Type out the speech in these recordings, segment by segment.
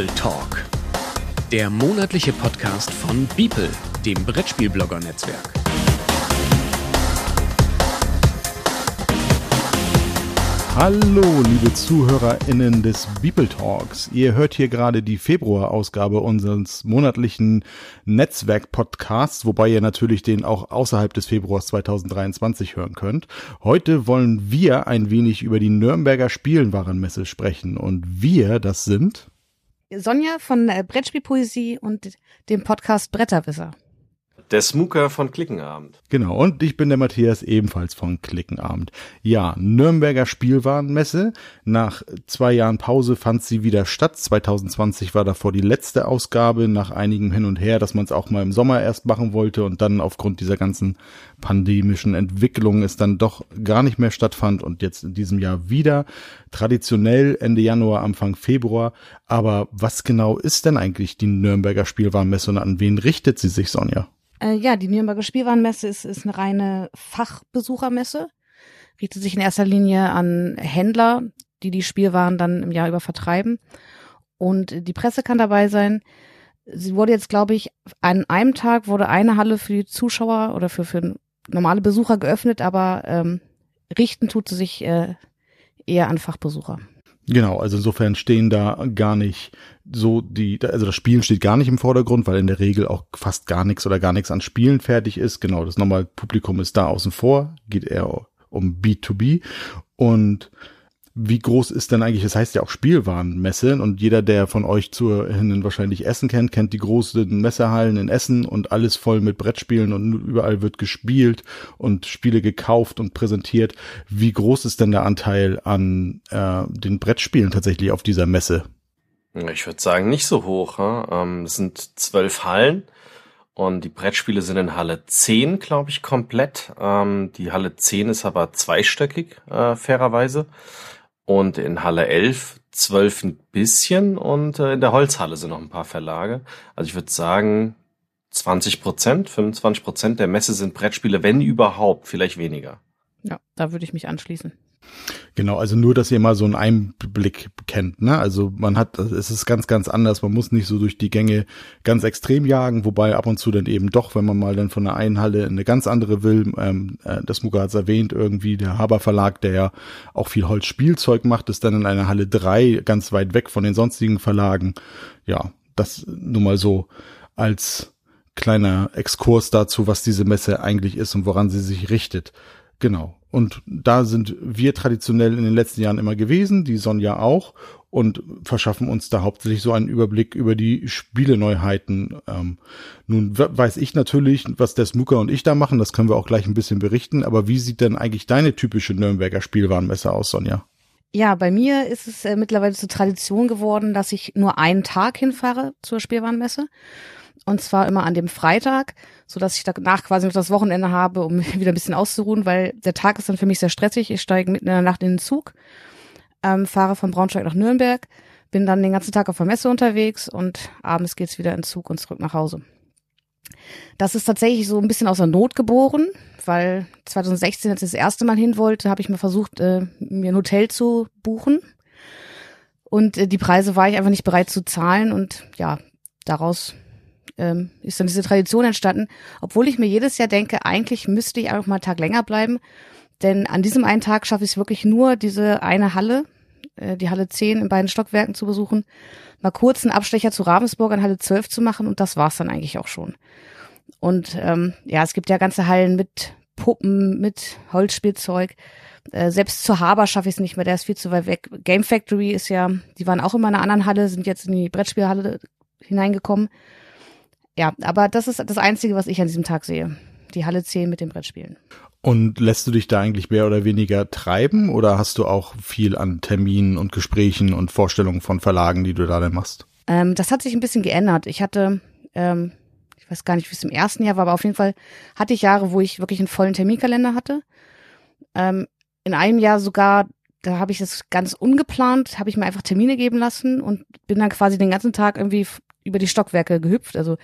Beeple Talk. Der monatliche Podcast von Beeple, dem Brettspielblogger-Netzwerk. Hallo, liebe ZuhörerInnen des Beeple Talks. Ihr hört hier gerade die Februar-Ausgabe unseres monatlichen Netzwerk-Podcasts, wobei ihr natürlich den auch außerhalb des Februars 2023 hören könnt. Heute wollen wir ein wenig über die Nürnberger Spielenwarenmesse sprechen und wir, das sind Sonja von äh, Brettspielpoesie und dem Podcast Bretterwisser. Der Smooker von Klickenabend. Genau, und ich bin der Matthias ebenfalls von Klickenabend. Ja, Nürnberger Spielwarenmesse. Nach zwei Jahren Pause fand sie wieder statt. 2020 war davor die letzte Ausgabe, nach einigem Hin und Her, dass man es auch mal im Sommer erst machen wollte und dann aufgrund dieser ganzen pandemischen Entwicklung es dann doch gar nicht mehr stattfand und jetzt in diesem Jahr wieder. Traditionell Ende Januar, Anfang Februar. Aber was genau ist denn eigentlich die Nürnberger Spielwarenmesse und an wen richtet sie sich, Sonja? Äh, ja, die Nürnberger Spielwarenmesse ist, ist eine reine Fachbesuchermesse. Richtet sich in erster Linie an Händler, die die Spielwaren dann im Jahr über vertreiben. Und die Presse kann dabei sein. Sie wurde jetzt, glaube ich, an einem Tag wurde eine Halle für die Zuschauer oder für, für normale Besucher geöffnet, aber ähm, richten tut sie sich äh, eher an Fachbesucher. Genau, also insofern stehen da gar nicht so die, also das Spielen steht gar nicht im Vordergrund, weil in der Regel auch fast gar nichts oder gar nichts an Spielen fertig ist. Genau, das normale Publikum ist da außen vor, geht eher um B2B und wie groß ist denn eigentlich, das heißt ja auch Spielwarenmesse und jeder, der von euch zuhören wahrscheinlich Essen kennt, kennt die großen Messehallen in Essen und alles voll mit Brettspielen und überall wird gespielt und Spiele gekauft und präsentiert. Wie groß ist denn der Anteil an äh, den Brettspielen tatsächlich auf dieser Messe? Ich würde sagen, nicht so hoch. Ähm, es sind zwölf Hallen und die Brettspiele sind in Halle 10, glaube ich, komplett. Ähm, die Halle 10 ist aber zweistöckig, äh, fairerweise und in Halle 11 12 ein bisschen und äh, in der Holzhalle sind noch ein paar Verlage. Also ich würde sagen 20 Prozent, 25 Prozent der Messe sind Brettspiele, wenn überhaupt, vielleicht weniger. Ja, da würde ich mich anschließen. Genau, also nur, dass ihr mal so einen Einblick kennt, ne? Also man hat, es ist ganz, ganz anders. Man muss nicht so durch die Gänge ganz extrem jagen, wobei ab und zu dann eben doch, wenn man mal dann von der einen Halle in eine ganz andere will, ähm, äh, das Muga hat erwähnt, irgendwie der Haber Verlag, der ja auch viel Holzspielzeug macht, ist dann in einer Halle drei ganz weit weg von den sonstigen Verlagen. Ja, das nur mal so als kleiner Exkurs dazu, was diese Messe eigentlich ist und woran sie sich richtet. Genau. Und da sind wir traditionell in den letzten Jahren immer gewesen, die Sonja auch, und verschaffen uns da hauptsächlich so einen Überblick über die Spieleneuheiten. Ähm, nun weiß ich natürlich, was der Smooker und ich da machen, das können wir auch gleich ein bisschen berichten, aber wie sieht denn eigentlich deine typische Nürnberger Spielwarenmesse aus, Sonja? Ja, bei mir ist es äh, mittlerweile zur Tradition geworden, dass ich nur einen Tag hinfahre zur Spielwarenmesse. Und zwar immer an dem Freitag, so dass ich danach quasi noch das Wochenende habe, um wieder ein bisschen auszuruhen, weil der Tag ist dann für mich sehr stressig. Ich steige mitten in der Nacht in den Zug, ähm, fahre von Braunschweig nach Nürnberg, bin dann den ganzen Tag auf der Messe unterwegs und abends geht's wieder in Zug und zurück nach Hause. Das ist tatsächlich so ein bisschen aus der Not geboren, weil 2016, als ich das erste Mal hin wollte, habe ich mal versucht, äh, mir ein Hotel zu buchen. Und äh, die Preise war ich einfach nicht bereit zu zahlen und ja, daraus ähm, ist dann diese Tradition entstanden, obwohl ich mir jedes Jahr denke, eigentlich müsste ich einfach mal einen Tag länger bleiben, denn an diesem einen Tag schaffe ich es wirklich nur, diese eine Halle, äh, die Halle 10 in beiden Stockwerken zu besuchen, mal kurz einen Abstecher zu Ravensburg an Halle 12 zu machen und das war's dann eigentlich auch schon. Und ähm, ja, es gibt ja ganze Hallen mit Puppen, mit Holzspielzeug. Äh, selbst zur Haber schaffe ich es nicht mehr, der ist viel zu weit weg. Game Factory ist ja, die waren auch immer in einer anderen Halle, sind jetzt in die Brettspielhalle hineingekommen. Ja, aber das ist das Einzige, was ich an diesem Tag sehe. Die Halle 10 mit den Brettspielen. Und lässt du dich da eigentlich mehr oder weniger treiben oder hast du auch viel an Terminen und Gesprächen und Vorstellungen von Verlagen, die du da dann machst? Ähm, das hat sich ein bisschen geändert. Ich hatte, ähm, ich weiß gar nicht, wie es im ersten Jahr war, aber auf jeden Fall hatte ich Jahre, wo ich wirklich einen vollen Terminkalender hatte. Ähm, in einem Jahr sogar, da habe ich das ganz ungeplant, habe ich mir einfach Termine geben lassen und bin dann quasi den ganzen Tag irgendwie über die Stockwerke gehüpft. Also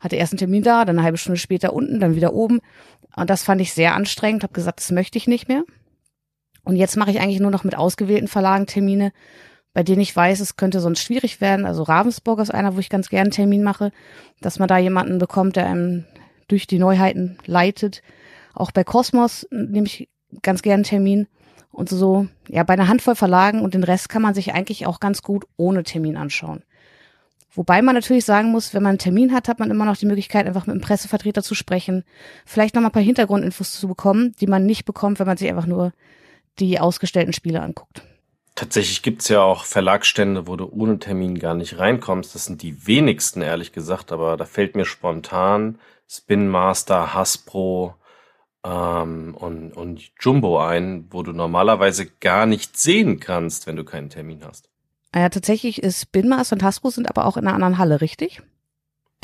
hatte erst einen Termin da, dann eine halbe Stunde später unten, dann wieder oben. Und das fand ich sehr anstrengend, habe gesagt, das möchte ich nicht mehr. Und jetzt mache ich eigentlich nur noch mit ausgewählten Verlagen Termine, bei denen ich weiß, es könnte sonst schwierig werden. Also Ravensburg ist einer, wo ich ganz gerne einen Termin mache, dass man da jemanden bekommt, der einem durch die Neuheiten leitet. Auch bei Kosmos nehme ich ganz gerne einen Termin. Und so, ja, bei einer Handvoll Verlagen und den Rest kann man sich eigentlich auch ganz gut ohne Termin anschauen. Wobei man natürlich sagen muss, wenn man einen Termin hat, hat man immer noch die Möglichkeit, einfach mit einem Pressevertreter zu sprechen, vielleicht noch mal ein paar Hintergrundinfos zu bekommen, die man nicht bekommt, wenn man sich einfach nur die ausgestellten Spiele anguckt. Tatsächlich gibt's ja auch Verlagsstände, wo du ohne Termin gar nicht reinkommst. Das sind die wenigsten, ehrlich gesagt, aber da fällt mir spontan Spin Master, Hasbro ähm, und, und Jumbo ein, wo du normalerweise gar nicht sehen kannst, wenn du keinen Termin hast. Ah ja, tatsächlich ist Spin Master und Hasbro sind aber auch in einer anderen Halle, richtig?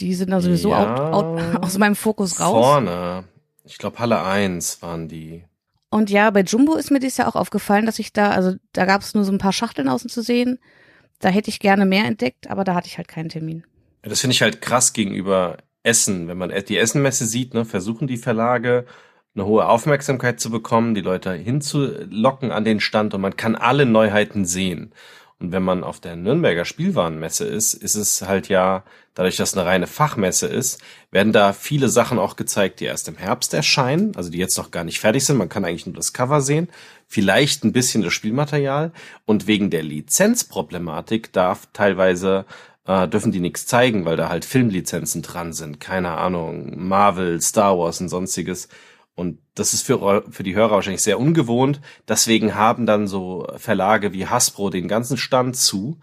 Die sind da sowieso Ja. out, out, aus meinem Fokus raus. Vorne. Ich glaube, Halle 1 waren die. Und ja, bei Jumbo ist mir dies ja auch aufgefallen, dass ich da, also da gab es nur so ein paar Schachteln außen zu sehen. Da hätte ich gerne mehr entdeckt, aber da hatte ich halt keinen Termin. Ja, Das finde ich halt krass gegenüber Essen. Wenn man die Essenmesse sieht, ne, versuchen die Verlage eine hohe Aufmerksamkeit zu bekommen, die Leute hinzulocken an den Stand und man kann alle Neuheiten sehen. Und wenn man auf der Nürnberger Spielwarenmesse ist, ist es halt ja, dadurch, dass es eine reine Fachmesse ist, werden da viele Sachen auch gezeigt, die erst im Herbst erscheinen, also die jetzt noch gar nicht fertig sind. Man kann eigentlich nur das Cover sehen, vielleicht ein bisschen das Spielmaterial. Und wegen der Lizenzproblematik darf teilweise äh, dürfen die nichts zeigen, weil da halt Filmlizenzen dran sind. Keine Ahnung, Marvel, Star Wars und sonstiges. Und das ist für, für die Hörer wahrscheinlich sehr ungewohnt. Deswegen haben dann so Verlage wie Hasbro den ganzen Stand zu,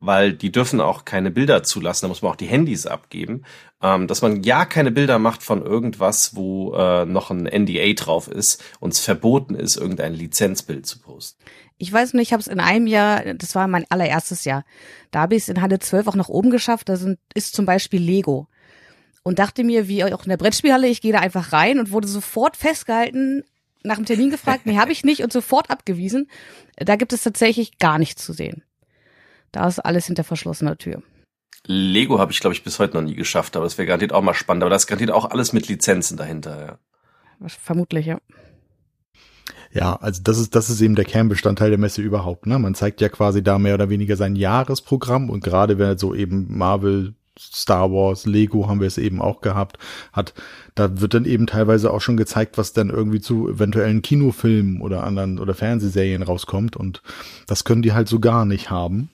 weil die dürfen auch keine Bilder zulassen. Da muss man auch die Handys abgeben. Ähm, dass man ja keine Bilder macht von irgendwas, wo äh, noch ein NDA drauf ist und es verboten ist, irgendein Lizenzbild zu posten. Ich weiß nicht, ich habe es in einem Jahr, das war mein allererstes Jahr, da habe ich es in Halle 12 auch nach oben geschafft. Da sind, ist zum Beispiel Lego. Und dachte mir, wie auch in der Brettspielhalle, ich gehe da einfach rein und wurde sofort festgehalten, nach dem Termin gefragt, nee, habe ich nicht und sofort abgewiesen. Da gibt es tatsächlich gar nichts zu sehen. Da ist alles hinter verschlossener Tür. Lego habe ich, glaube ich, bis heute noch nie geschafft, aber es wäre garantiert auch mal spannend. Aber das ist garantiert auch alles mit Lizenzen dahinter, ja. Vermutlich, ja. Ja, also das ist, das ist eben der Kernbestandteil der Messe überhaupt. Ne? Man zeigt ja quasi da mehr oder weniger sein Jahresprogramm und gerade wenn so eben Marvel, Star Wars, Lego haben wir es eben auch gehabt, hat, da wird dann eben teilweise auch schon gezeigt, was dann irgendwie zu eventuellen Kinofilmen oder anderen oder Fernsehserien rauskommt und das können die halt so gar nicht haben.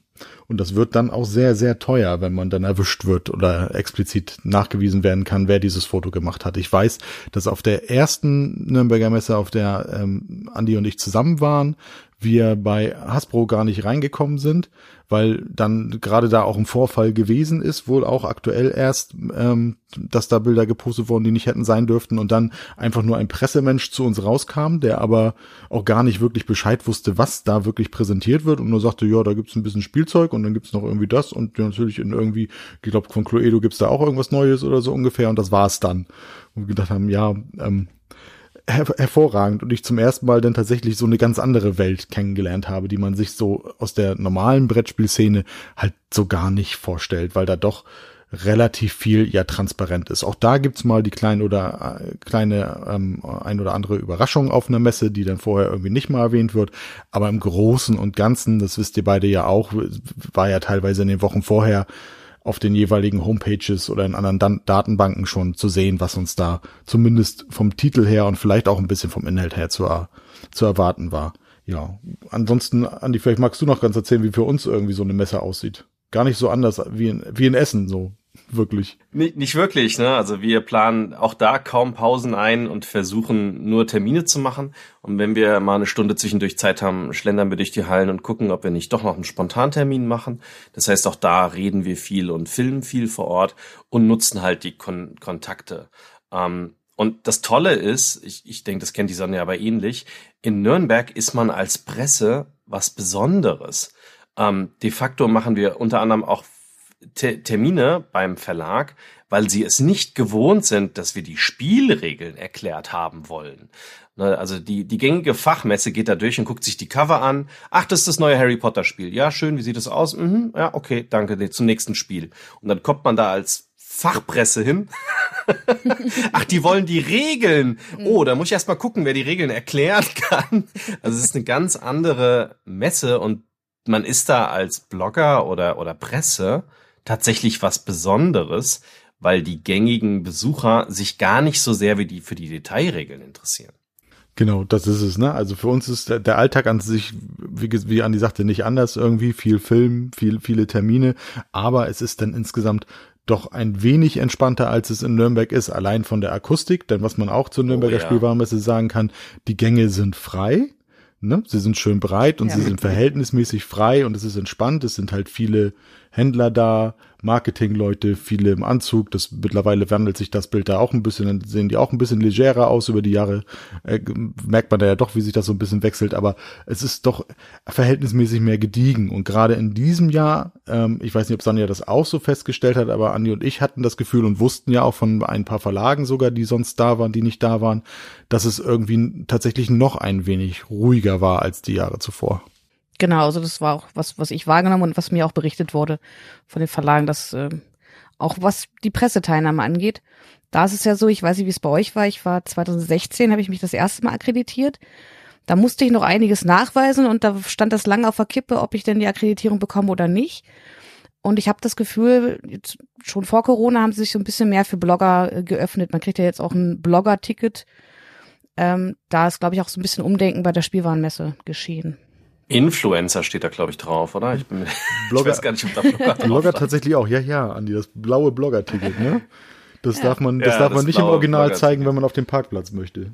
Und das wird dann auch sehr, sehr teuer, wenn man dann erwischt wird oder explizit nachgewiesen werden kann, wer dieses Foto gemacht hat. Ich weiß, dass auf der ersten Nürnberger Messe, auf der ähm, Andi und ich zusammen waren, wir bei Hasbro gar nicht reingekommen sind, weil dann gerade da auch ein Vorfall gewesen ist, wohl auch aktuell erst, ähm, dass da Bilder gepostet wurden, die nicht hätten sein dürften und dann einfach nur ein Pressemensch zu uns rauskam, der aber auch gar nicht wirklich Bescheid wusste, was da wirklich präsentiert wird und nur sagte, ja, da gibt's ein bisschen Spielzeug und dann gibt's noch irgendwie das und natürlich in irgendwie, ich glaube von Cluedo gibt's da auch irgendwas Neues oder so ungefähr und das war's dann. Und wir gedacht haben, ja, ähm, her hervorragend und ich zum ersten Mal dann tatsächlich so eine ganz andere Welt kennengelernt habe, die man sich so aus der normalen Brettspielszene halt so gar nicht vorstellt, weil da doch relativ viel ja transparent ist. Auch da gibt's mal die kleine oder äh, kleine ähm, ein oder andere Überraschung auf einer Messe, die dann vorher irgendwie nicht mal erwähnt wird. Aber im Großen und Ganzen, das wisst ihr beide ja auch, war ja teilweise in den Wochen vorher auf den jeweiligen Homepages oder in anderen Dan Datenbanken schon zu sehen, was uns da zumindest vom Titel her und vielleicht auch ein bisschen vom Inhalt her zu, zu erwarten war. Ja, ansonsten, Andi, vielleicht magst du noch ganz erzählen, wie für uns irgendwie so eine Messe aussieht. Gar nicht so anders wie in, wie in Essen, so wirklich. Nicht, nicht wirklich, ne? Also wir planen auch da kaum Pausen ein und versuchen nur Termine zu machen. Und wenn wir mal eine Stunde zwischendurch Zeit haben, schlendern wir durch die Hallen und gucken, ob wir nicht doch noch einen Spontantermin machen. Das heißt, auch da reden wir viel und filmen viel vor Ort und nutzen halt die Kon Kontakte. Ähm, und das Tolle ist, ich, ich denke, das kennt die Sonne aber ähnlich, in Nürnberg ist man als Presse was Besonderes. Ähm, de facto machen wir unter anderem auch Te Termine beim Verlag, weil sie es nicht gewohnt sind, dass wir die Spielregeln erklärt haben wollen. Ne, Also die, die gängige Fachmesse geht da durch und guckt sich die Cover an. Ach, das ist das neue Harry Potter Spiel. Ja, schön, wie sieht es aus? Mhm, ja, okay, danke, nee, zum nächsten Spiel. Und dann kommt man da als Fachpresse hin. Ach, die wollen die Regeln. Oh, da muss ich erst mal gucken, wer die Regeln erklären kann. Also es ist eine ganz andere Messe und man ist da als Blogger oder, oder Presse tatsächlich was Besonderes, weil die gängigen Besucher sich gar nicht so sehr wie die für die Detailregeln interessieren. Genau, das ist es, ne? Also für uns ist der, der Alltag an sich, wie, wie Andi sagte, nicht anders irgendwie, viel Film, viel, viele Termine, aber es ist dann insgesamt doch ein wenig entspannter, als es in Nürnberg ist, allein von der Akustik, denn was man auch zur Nürnberger oh, ja. Spielwarenmesse sagen kann, die Gänge sind frei, ne? Sie sind schön breit und ja. sie sind verhältnismäßig frei und es ist entspannt, es sind halt viele Händler da, Marketingleute, viele im Anzug. Das mittlerweile wandelt sich das Bild da auch ein bisschen, dann sehen die auch ein bisschen legerer aus über die Jahre. Äh, merkt man da ja doch, wie sich das so ein bisschen wechselt, aber es ist doch verhältnismäßig mehr gediegen. Und gerade in diesem Jahr, ähm, ich weiß nicht, ob Sonja das auch so festgestellt hat, aber Andi und ich hatten das Gefühl und wussten ja auch von ein paar Verlagen sogar, die sonst da waren, die nicht da waren, dass es irgendwie tatsächlich noch ein wenig ruhiger war als die Jahre zuvor. Genau, also das war auch was, was ich wahrgenommen und was mir auch berichtet wurde von den Verlagen, dass äh, auch was die Presseteilnahme angeht, da ist es ja so, ich weiß nicht, wie es bei euch war, ich war 2016, habe ich mich das erste Mal akkreditiert. Da musste ich noch einiges nachweisen und da stand das lange auf der Kippe, ob ich denn die Akkreditierung bekomme oder nicht. Und ich habe das Gefühl, jetzt, schon vor Corona haben sie sich so ein bisschen mehr für Blogger äh, geöffnet. Man kriegt ja jetzt auch ein Blogger-Ticket. Ähm, da ist, glaube ich, auch so ein bisschen Umdenken bei der Spielwarenmesse geschehen. Influencer steht da, glaube ich, drauf, oder? Ich, bin, Blogger, ich weiß gar nicht, ob da Blogger drauf Blogger tatsächlich auch, ja, ja, Andi, das blaue Blogger-Ticket, ne? Das darf man, das ja, darf man das nicht im Original zeigen, wenn man auf dem Parkplatz möchte.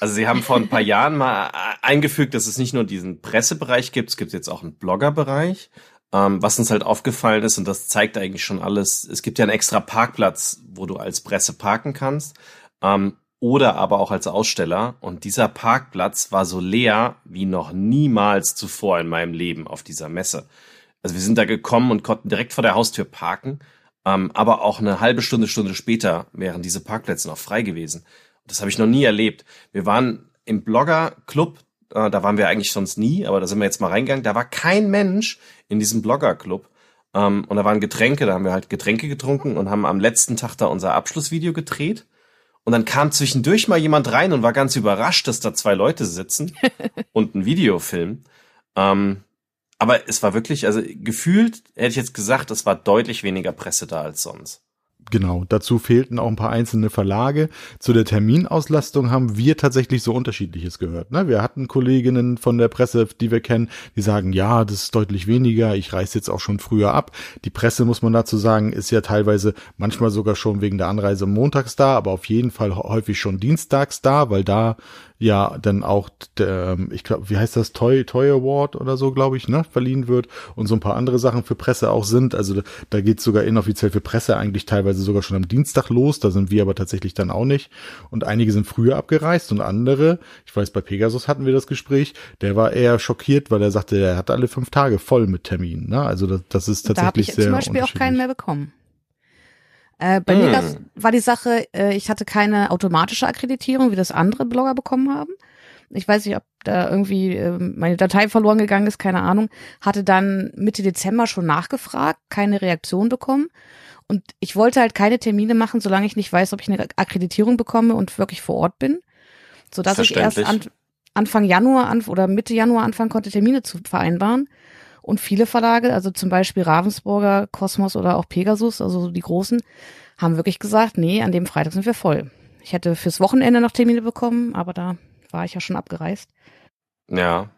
Also sie haben vor ein paar Jahren mal eingefügt, dass es nicht nur diesen Pressebereich gibt, es gibt jetzt auch einen Bloggerbereich. Ähm, was uns halt aufgefallen ist, und das zeigt eigentlich schon alles, es gibt ja einen extra Parkplatz, wo du als Presse parken kannst. Ähm, oder aber auch als Aussteller. Und dieser Parkplatz war so leer wie noch niemals zuvor in meinem Leben auf dieser Messe. Also wir sind da gekommen und konnten direkt vor der Haustür parken, ähm, aber auch eine halbe Stunde, Stunde später wären diese Parkplätze noch frei gewesen. Das habe ich noch nie erlebt. Wir waren im Blogger-Club, äh, da waren wir eigentlich sonst nie, aber da sind wir jetzt mal reingegangen. Da war kein Mensch in diesem Blogger-Club. Ähm, und da waren Getränke, da haben wir halt Getränke getrunken und haben am letzten Tag da unser Abschlussvideo gedreht. Und dann kam zwischendurch mal jemand rein und war ganz überrascht, dass da zwei Leute sitzen und ein Video filmen. Ähm, aber es war wirklich, also gefühlt hätte ich jetzt gesagt, es war deutlich weniger Presse da als sonst. Genau, dazu fehlten auch ein paar einzelne Verlage. Zu der Terminauslastung haben wir tatsächlich so unterschiedliches gehört. Ne? Wir hatten Kolleginnen von der Presse, die wir kennen, die sagen, ja, das ist deutlich weniger, ich reise jetzt auch schon früher ab. Die Presse, muss man dazu sagen, ist ja teilweise manchmal sogar schon wegen der Anreise montags da, aber auf jeden Fall häufig schon dienstags da, weil da ja dann auch der, ähm, ich glaube, wie heißt das, Toy, Toy Award oder so, glaube ich, ne, verliehen wird und so ein paar andere Sachen für Presse auch sind. Also da, da geht sogar inoffiziell für Presse eigentlich teilweise sogar schon am Dienstag los, da sind wir aber tatsächlich dann auch nicht. Und einige sind früher abgereist und andere, ich weiß, bei Pegasus hatten wir das Gespräch, der war eher schockiert, weil er sagte, er hat alle fünf Tage voll mit Terminen. Ne? Also das, das ist tatsächlich da hab ich sehr. zum Beispiel auch keinen mehr bekommen. Äh, bei mm. mir das war die Sache, äh, ich hatte keine automatische Akkreditierung, wie das andere Blogger bekommen haben. Ich weiß nicht, ob da irgendwie äh, meine Datei verloren gegangen ist, keine Ahnung. Hatte dann Mitte Dezember schon nachgefragt, keine Reaktion bekommen. Und ich wollte halt keine Termine machen, solange ich nicht weiß, ob ich eine Akkreditierung bekomme und wirklich vor Ort bin. Sodass ich erst an, Anfang Januar an, oder Mitte Januar anfangen konnte, Termine zu vereinbaren. Und viele Verlage, also zum Beispiel Ravensburger, Kosmos oder auch Pegasus, also die großen, haben wirklich gesagt, nee, an dem Freitag sind wir voll. Ich hätte fürs Wochenende noch Termine bekommen, aber da war ich ja schon abgereist. Ja.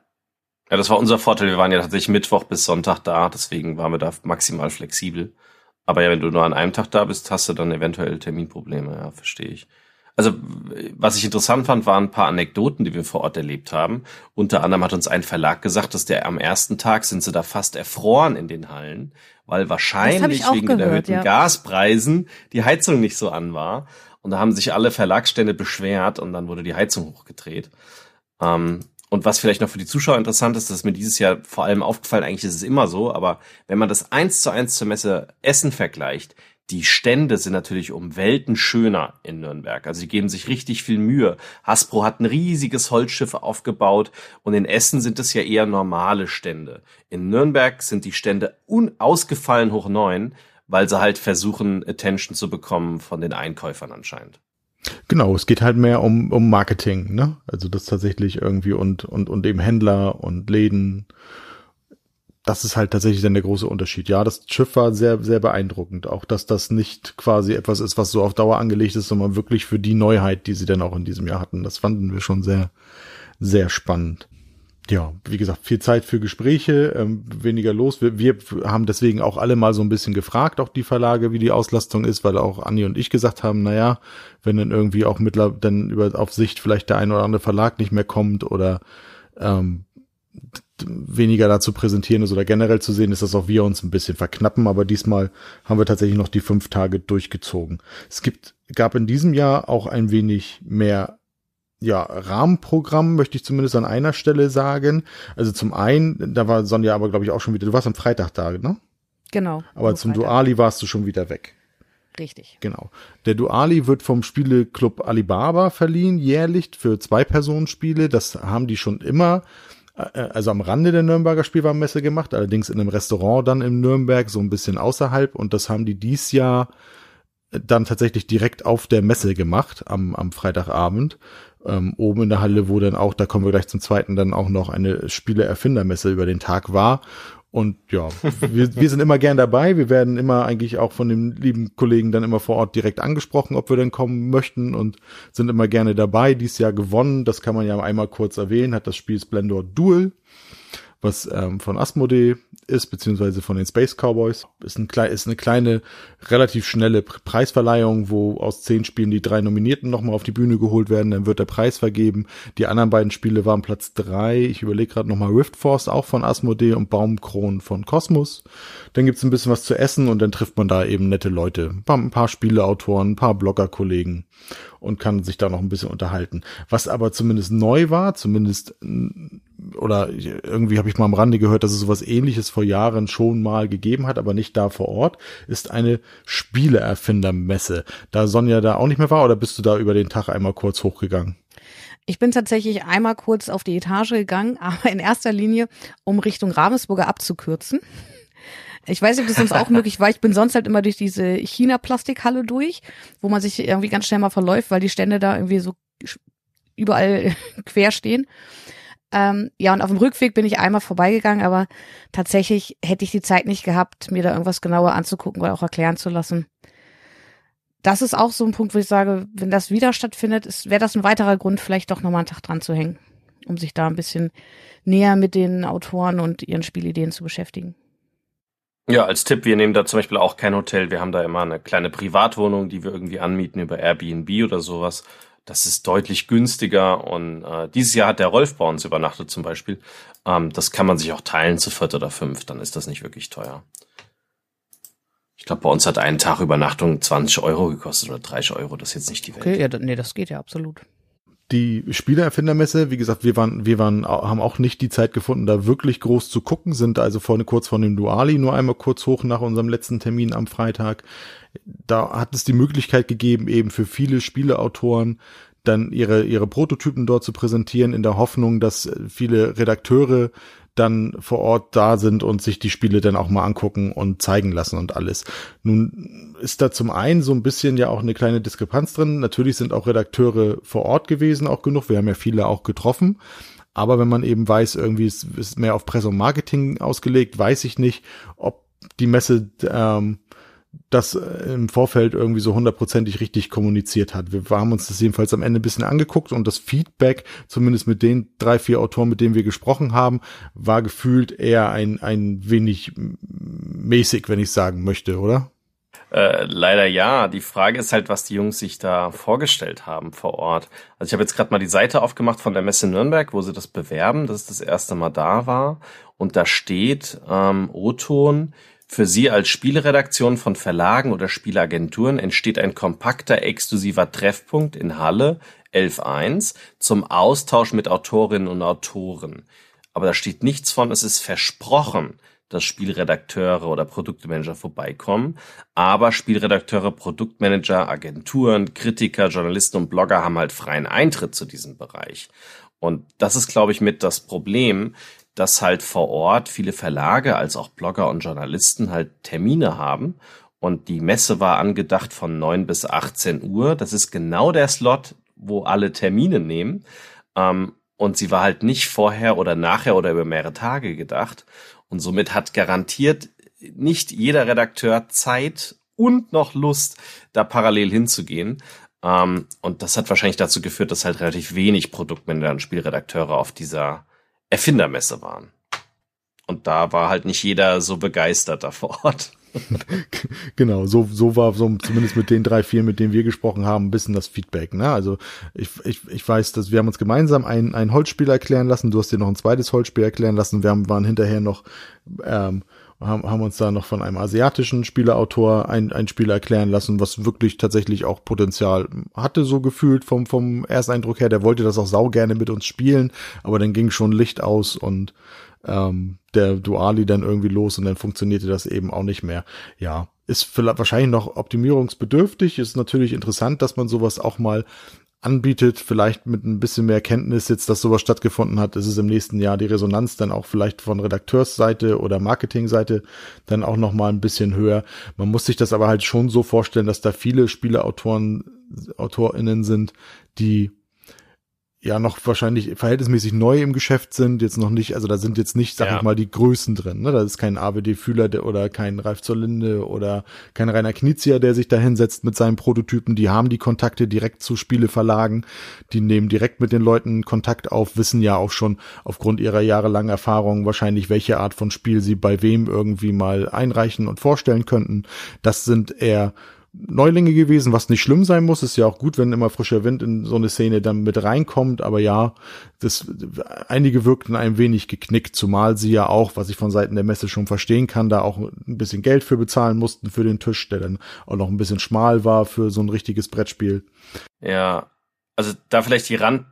Ja, das war unser Vorteil. Wir waren ja tatsächlich Mittwoch bis Sonntag da, deswegen waren wir da maximal flexibel. Aber ja, wenn du nur an einem Tag da bist, hast du dann eventuell Terminprobleme, ja, verstehe ich. Also, was ich interessant fand, waren ein paar Anekdoten, die wir vor Ort erlebt haben. Unter anderem hat uns ein Verlag gesagt, dass der am ersten Tag sind sie da fast erfroren in den Hallen, weil wahrscheinlich wegen gehört, den erhöhten ja. Gaspreisen die Heizung nicht so an war. Und da haben sich alle Verlagsstände beschwert und dann wurde die Heizung hochgedreht. Ähm, und was vielleicht noch für die Zuschauer interessant ist, das ist mir dieses Jahr vor allem aufgefallen, eigentlich ist es immer so, aber wenn man das eins zu eins zur Messe Essen vergleicht, die Stände sind natürlich um Welten schöner in Nürnberg. Also die geben sich richtig viel Mühe. Hasbro hat ein riesiges Holzschiff aufgebaut und in Essen sind es ja eher normale Stände. In Nürnberg sind die Stände unausgefallen hoch neun, weil sie halt versuchen, Attention zu bekommen von den Einkäufern anscheinend. Genau, es geht halt mehr um, um Marketing, ne? Also das tatsächlich irgendwie und, und, und eben Händler und Läden das ist halt tatsächlich dann der große Unterschied. Ja, das Schiff war sehr, sehr beeindruckend. Auch, dass das nicht quasi etwas ist, was so auf Dauer angelegt ist, sondern wirklich für die Neuheit, die sie dann auch in diesem Jahr hatten. Das fanden wir schon sehr, sehr spannend. Ja, wie gesagt, viel Zeit für Gespräche, ähm, weniger los. Wir, wir haben deswegen auch alle mal so ein bisschen gefragt, auch die Verlage, wie die Auslastung ist, weil auch Anni und ich gesagt haben, naja, wenn dann irgendwie auch mittlerweile dann über auf Sicht vielleicht der ein oder andere Verlag nicht mehr kommt oder ähm, weniger dazu präsentieren ist oder generell zu sehen ist, dass auch wir uns ein bisschen verknappen, aber diesmal haben wir tatsächlich noch die fünf Tage durchgezogen. Es gibt, gab in diesem Jahr auch ein wenig mehr ja, Rahmenprogramm, möchte ich zumindest an einer Stelle sagen. Also zum einen, da war Sonja aber, glaube ich, auch schon wieder, du warst am Freitag da, ne? Genau. Aber zum Freitag. Duali warst du schon wieder weg. Richtig. Genau. Der Duali wird vom Spieleclub Alibaba verliehen, jährlich für Zwei-Personen-Spiele. Das haben die schon immer also am Rande der Nürnberger Spielwarenmesse gemacht, allerdings in einem Restaurant dann in Nürnberg, so ein bisschen außerhalb. Und das haben die dies Jahr dann tatsächlich direkt auf der Messe gemacht, am, am Freitagabend. Ähm, oben in der Halle, wo dann auch, da kommen wir gleich zum zweiten, dann auch noch eine Spiele-Erfindermesse über den Tag war. Und ja, wir, wir sind immer gern dabei. Wir werden immer eigentlich auch von den lieben Kollegen dann immer vor Ort direkt angesprochen, ob wir denn kommen möchten und sind immer gerne dabei. Dies Jahr gewonnen, das kann man ja einmal kurz erwähnen, hat das Spiel Splendor Duel was ähm, von Asmodee ist, beziehungsweise von den Space Cowboys. Ist, ein, ist eine kleine, relativ schnelle Preisverleihung, wo aus zehn Spielen die drei Nominierten nochmal auf die Bühne geholt werden, dann wird der Preis vergeben. Die anderen beiden Spiele waren Platz drei. Ich überlege gerade nochmal Rift Force, auch von Asmodee und Baumkron von Kosmos. Dann gibt's ein bisschen was zu essen und dann trifft man da eben nette Leute. Ein paar, ein paar Spieleautoren, ein paar Bloggerkollegen und kann sich da noch ein bisschen unterhalten. Was aber zumindest neu war, zumindest oder irgendwie habe ich mal am Rande gehört, dass es sowas ähnliches vor Jahren schon mal gegeben hat, aber nicht da vor Ort, ist eine Spieleerfindermesse. Da Sonja da auch nicht mehr war oder bist du da über den Tag einmal kurz hochgegangen? Ich bin tatsächlich einmal kurz auf die Etage gegangen, aber in erster Linie, um Richtung Ravensburger abzukürzen. Ich weiß nicht, ob das sonst auch möglich war. Ich bin sonst halt immer durch diese China-Plastikhalle durch, wo man sich irgendwie ganz schnell mal verläuft, weil die Stände da irgendwie so überall quer stehen. Ähm, ja, und auf dem Rückweg bin ich einmal vorbeigegangen, aber tatsächlich hätte ich die Zeit nicht gehabt, mir da irgendwas genauer anzugucken oder auch erklären zu lassen. Das ist auch so ein Punkt, wo ich sage, wenn das wieder stattfindet, wäre das ein weiterer Grund, vielleicht doch nochmal einen Tag dran zu hängen, um sich da ein bisschen näher mit den Autoren und ihren Spielideen zu beschäftigen. Ja, als Tipp, wir nehmen da zum Beispiel auch kein Hotel. Wir haben da immer eine kleine Privatwohnung, die wir irgendwie anmieten über Airbnb oder sowas. Das ist deutlich günstiger und äh, dieses Jahr hat der Rolf bei uns übernachtet zum Beispiel. Ähm, das kann man sich auch teilen zu viert oder fünf, dann ist das nicht wirklich teuer. Ich glaube, bei uns hat ein Tag Übernachtung 20 Euro gekostet oder 30 Euro, das ist jetzt nicht die Welt. Okay, ja, nee, das geht ja absolut die Spielererfindermesse, wie gesagt, wir waren, wir waren, haben auch nicht die Zeit gefunden, da wirklich groß zu gucken, sind also vorne kurz vor dem Duali nur einmal kurz hoch nach unserem letzten Termin am Freitag. Da hat es die Möglichkeit gegeben, eben für viele Spieleautoren dann ihre, ihre Prototypen dort zu präsentieren, in der Hoffnung, dass viele Redakteure dann vor Ort da sind und sich die Spiele dann auch mal angucken und zeigen lassen und alles. Nun ist da zum einen so ein bisschen ja auch eine kleine Diskrepanz drin. Natürlich sind auch Redakteure vor Ort gewesen, auch genug. Wir haben ja viele auch getroffen. Aber wenn man eben weiß, irgendwie ist, ist mehr auf Presse und Marketing ausgelegt, weiß ich nicht, ob die Messe ähm, das äh, im Vorfeld irgendwie so hundertprozentig richtig kommuniziert hat. Wir haben uns das jedenfalls am Ende ein bisschen angeguckt und das Feedback, zumindest mit den drei, vier Autoren, mit denen wir gesprochen haben, war gefühlt eher ein, ein wenig mäßig, wenn ich sagen möchte, oder? Äh, leider ja. Die Frage ist halt, was die Jungs sich da vorgestellt haben vor Ort. Also ich habe jetzt gerade mal die Seite aufgemacht von der Messe Nürnberg, wo sie das bewerben, dass es das erste Mal da war. Und da steht ähm, O-Ton, für Sie als Spieleredaktion von Verlagen oder Spielagenturen entsteht ein kompakter, exklusiver Treffpunkt in Halle 11.1 zum Austausch mit Autorinnen und Autoren. Aber da steht nichts von, es ist versprochen, dass Spielredakteure oder Produktmanager vorbeikommen. Aber Spielredakteure, Produktmanager, Agenturen, Kritiker, Journalisten und Blogger haben halt freien Eintritt zu diesem Bereich. Und das ist, glaube ich, mit das Problem dass halt vor Ort viele Verlage als auch Blogger und Journalisten halt Termine haben. Und die Messe war angedacht von 9 bis 18 Uhr. Das ist genau der Slot, wo alle Termine nehmen. Ähm, und sie war halt nicht vorher oder nachher oder über mehrere Tage gedacht. Und somit hat garantiert nicht jeder Redakteur Zeit und noch Lust, da parallel hinzugehen. Ähm, und das hat wahrscheinlich dazu geführt, dass halt relativ wenig Produktmanager und Spielredakteure auf dieser Erfindermesse waren. Und da war halt nicht jeder so begeistert da vor Ort. genau, so, so war so zumindest mit den drei, vier, mit denen wir gesprochen haben, ein bisschen das Feedback. Ne? Also ich, ich, ich weiß, dass wir haben uns gemeinsam ein, ein Holzspiel erklären lassen, du hast dir noch ein zweites Holzspiel erklären lassen, wir haben, waren hinterher noch ähm, haben, haben uns da noch von einem asiatischen Spieleautor ein, ein Spiel erklären lassen, was wirklich tatsächlich auch Potenzial hatte, so gefühlt vom, vom Ersteindruck her. Der wollte das auch sau gerne mit uns spielen, aber dann ging schon Licht aus und ähm, der Duali dann irgendwie los und dann funktionierte das eben auch nicht mehr. Ja, ist vielleicht wahrscheinlich noch optimierungsbedürftig, ist natürlich interessant, dass man sowas auch mal anbietet, vielleicht mit ein bisschen mehr Kenntnis jetzt, dass sowas stattgefunden hat, ist es im nächsten Jahr die Resonanz dann auch vielleicht von Redakteursseite oder Marketingseite dann auch noch mal ein bisschen höher. Man muss sich das aber halt schon so vorstellen, dass da viele Spieleautoren, AutorInnen sind, die ja noch wahrscheinlich verhältnismäßig neu im Geschäft sind, jetzt noch nicht, also da sind jetzt nicht, sag ja. ich mal, die Größen drin. Ne? Da ist kein AWD Fühler oder kein Ralf zur Linde oder kein Rainer Knizia, der sich da hinsetzt mit seinen Prototypen. Die haben die Kontakte direkt zu Spieleverlagen, die nehmen direkt mit den Leuten Kontakt auf, wissen ja auch schon aufgrund ihrer jahrelangen Erfahrung wahrscheinlich, welche Art von Spiel sie bei wem irgendwie mal einreichen und vorstellen könnten. Das sind eher Neulinge gewesen, was nicht schlimm sein muss. Ist ja auch gut, wenn immer frischer Wind in so eine Szene dann mit reinkommt. Aber ja, das, einige wirkten ein wenig geknickt, zumal sie ja auch, was ich von Seiten der Messe schon verstehen kann, da auch ein bisschen Geld für bezahlen mussten für den Tisch, der dann auch noch ein bisschen schmal war für so ein richtiges Brettspiel. Ja, also da vielleicht die Rand,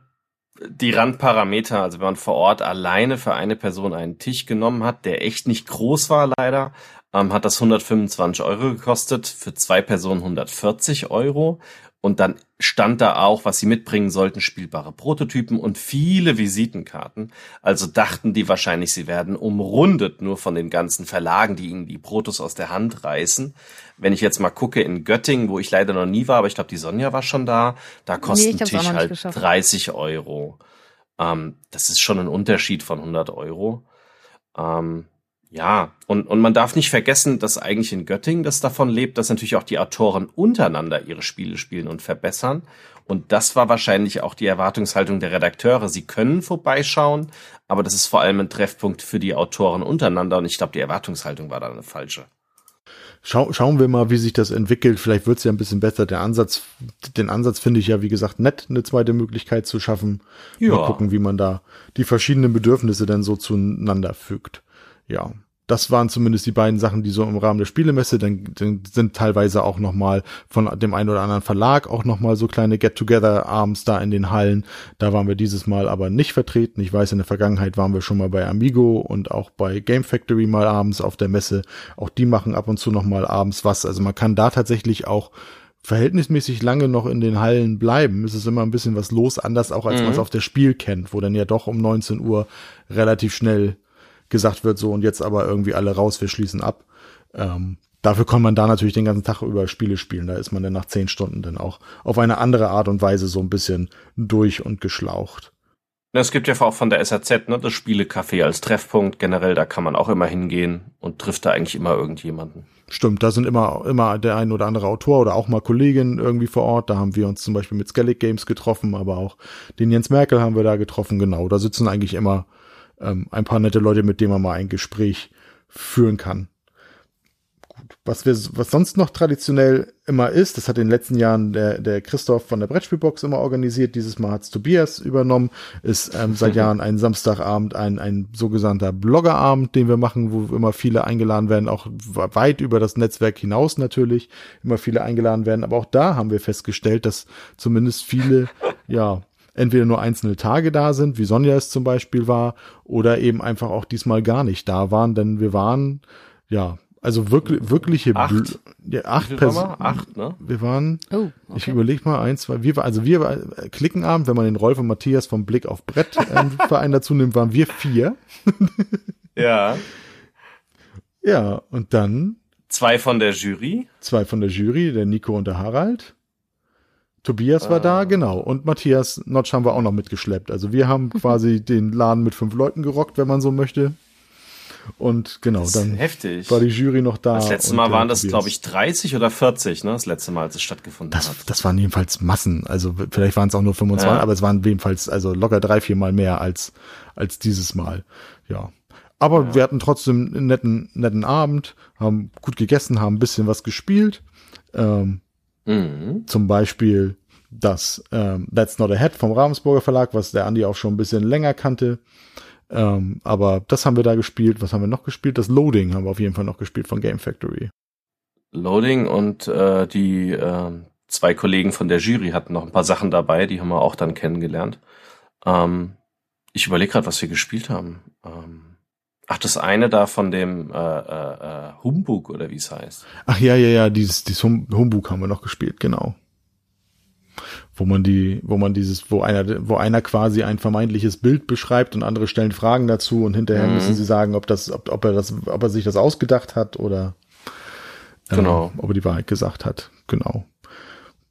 die Randparameter, also wenn man vor Ort alleine für eine Person einen Tisch genommen hat, der echt nicht groß war leider, ähm, hat das 125 Euro gekostet, für zwei Personen 140 Euro. Und dann stand da auch, was sie mitbringen sollten, spielbare Prototypen und viele Visitenkarten. Also dachten die wahrscheinlich, sie werden umrundet nur von den ganzen Verlagen, die ihnen die Protos aus der Hand reißen. Wenn ich jetzt mal gucke in Göttingen, wo ich leider noch nie war, aber ich glaube, die Sonja war schon da, da kostet nee, ein Tisch halt geschafft. 30 Euro. Ähm, das ist schon ein Unterschied von 100 Euro. Ähm, ja, und, und man darf nicht vergessen, dass eigentlich in Göttingen das davon lebt, dass natürlich auch die Autoren untereinander ihre Spiele spielen und verbessern. Und das war wahrscheinlich auch die Erwartungshaltung der Redakteure. Sie können vorbeischauen, aber das ist vor allem ein Treffpunkt für die Autoren untereinander. Und ich glaube, die Erwartungshaltung war da eine falsche. Schau, schauen wir mal, wie sich das entwickelt. Vielleicht wird es ja ein bisschen besser. Der Ansatz, den Ansatz finde ich ja, wie gesagt, nett, eine zweite Möglichkeit zu schaffen. Ja. Mal gucken, wie man da die verschiedenen Bedürfnisse dann so zueinander fügt ja, das waren zumindest die beiden Sachen, die so im Rahmen der Spielemesse, dann, dann sind teilweise auch nochmal von dem einen oder anderen Verlag auch nochmal so kleine Get-Together abends da in den Hallen. Da waren wir dieses Mal aber nicht vertreten. Ich weiß, in der Vergangenheit waren wir schon mal bei Amigo und auch bei Game Factory mal abends auf der Messe. Auch die machen ab und zu nochmal abends was. Also man kann da tatsächlich auch verhältnismäßig lange noch in den Hallen bleiben. Es ist immer ein bisschen was los, anders auch als mhm. man es auf der Spiel kennt, wo dann ja doch um 19 Uhr relativ schnell gesagt wird, so und jetzt aber irgendwie alle raus, wir schließen ab. Ähm, dafür kann man da natürlich den ganzen Tag über Spiele spielen. Da ist man dann nach zehn Stunden dann auch auf eine andere Art und Weise so ein bisschen durch und geschlaucht. Es gibt ja auch von der SAZ, ne, das Spielecafé als Treffpunkt. Generell, da kann man auch immer hingehen und trifft da eigentlich immer irgendjemanden. Stimmt, da sind immer, immer der ein oder andere Autor oder auch mal Kolleginnen irgendwie vor Ort. Da haben wir uns zum Beispiel mit Skellig Games getroffen, aber auch den Jens Merkel haben wir da getroffen. Genau, da sitzen eigentlich immer ähm, ein paar nette Leute, mit denen man mal ein Gespräch führen kann. Gut. Was wir, was sonst noch traditionell immer ist, das hat in den letzten Jahren der, der Christoph von der Brettspielbox immer organisiert, dieses Mal hat's Tobias übernommen, ist ähm, seit Jahren ein Samstagabend ein, ein sogenannter Bloggerabend, den wir machen, wo immer viele eingeladen werden, auch weit über das Netzwerk hinaus natürlich, immer viele eingeladen werden, aber auch da haben wir festgestellt, dass zumindest viele, ja, entweder nur einzelne Tage da sind, wie Sonja es zum Beispiel war, oder eben einfach auch diesmal gar nicht da waren, denn wir waren, ja, also wirklich, wirkliche acht, ja, acht Personen. Acht, ne? Wir waren, oh, okay. ich überlege mal eins, zwei, wir also wir äh, Klickenabend, wenn man den Rolf und Matthias vom Blick auf Brett äh, Verein dazu nimmt, waren wir vier. ja. Ja, und dann zwei von der Jury. Zwei von der Jury, der Nico und der Harald. Tobias war da, ah. genau. Und Matthias Notch haben wir auch noch mitgeschleppt. Also wir haben quasi den Laden mit fünf Leuten gerockt, wenn man so möchte. Und genau, dann heftig. war die Jury noch da. Das letzte Mal waren das, glaube ich, 30 oder 40, ne? Das letzte Mal, als es stattgefunden das, hat. Das waren jedenfalls Massen. Also vielleicht waren es auch nur 25, ja. aber es waren jedenfalls also locker drei, vier Mal mehr als, als dieses Mal. Ja. Aber ja. wir hatten trotzdem einen netten, netten Abend, haben gut gegessen, haben ein bisschen was gespielt. Ähm, mhm. Zum Beispiel das ähm, That's Not a Head vom Ravensburger Verlag, was der Andi auch schon ein bisschen länger kannte. Ähm, aber das haben wir da gespielt. Was haben wir noch gespielt? Das Loading haben wir auf jeden Fall noch gespielt von Game Factory. Loading und äh, die äh, zwei Kollegen von der Jury hatten noch ein paar Sachen dabei, die haben wir auch dann kennengelernt. Ähm, ich überlege gerade, was wir gespielt haben. Ähm, ach, das eine da von dem äh, äh, äh Humbug oder wie es heißt. Ach ja, ja, ja, dieses, dieses Humbug haben wir noch gespielt, genau wo man die, wo man dieses, wo einer, wo einer quasi ein vermeintliches Bild beschreibt und andere stellen Fragen dazu und hinterher mhm. müssen sie sagen, ob das, ob, ob er das, ob er sich das ausgedacht hat oder ähm, genau. ob er die Wahrheit gesagt hat. Genau.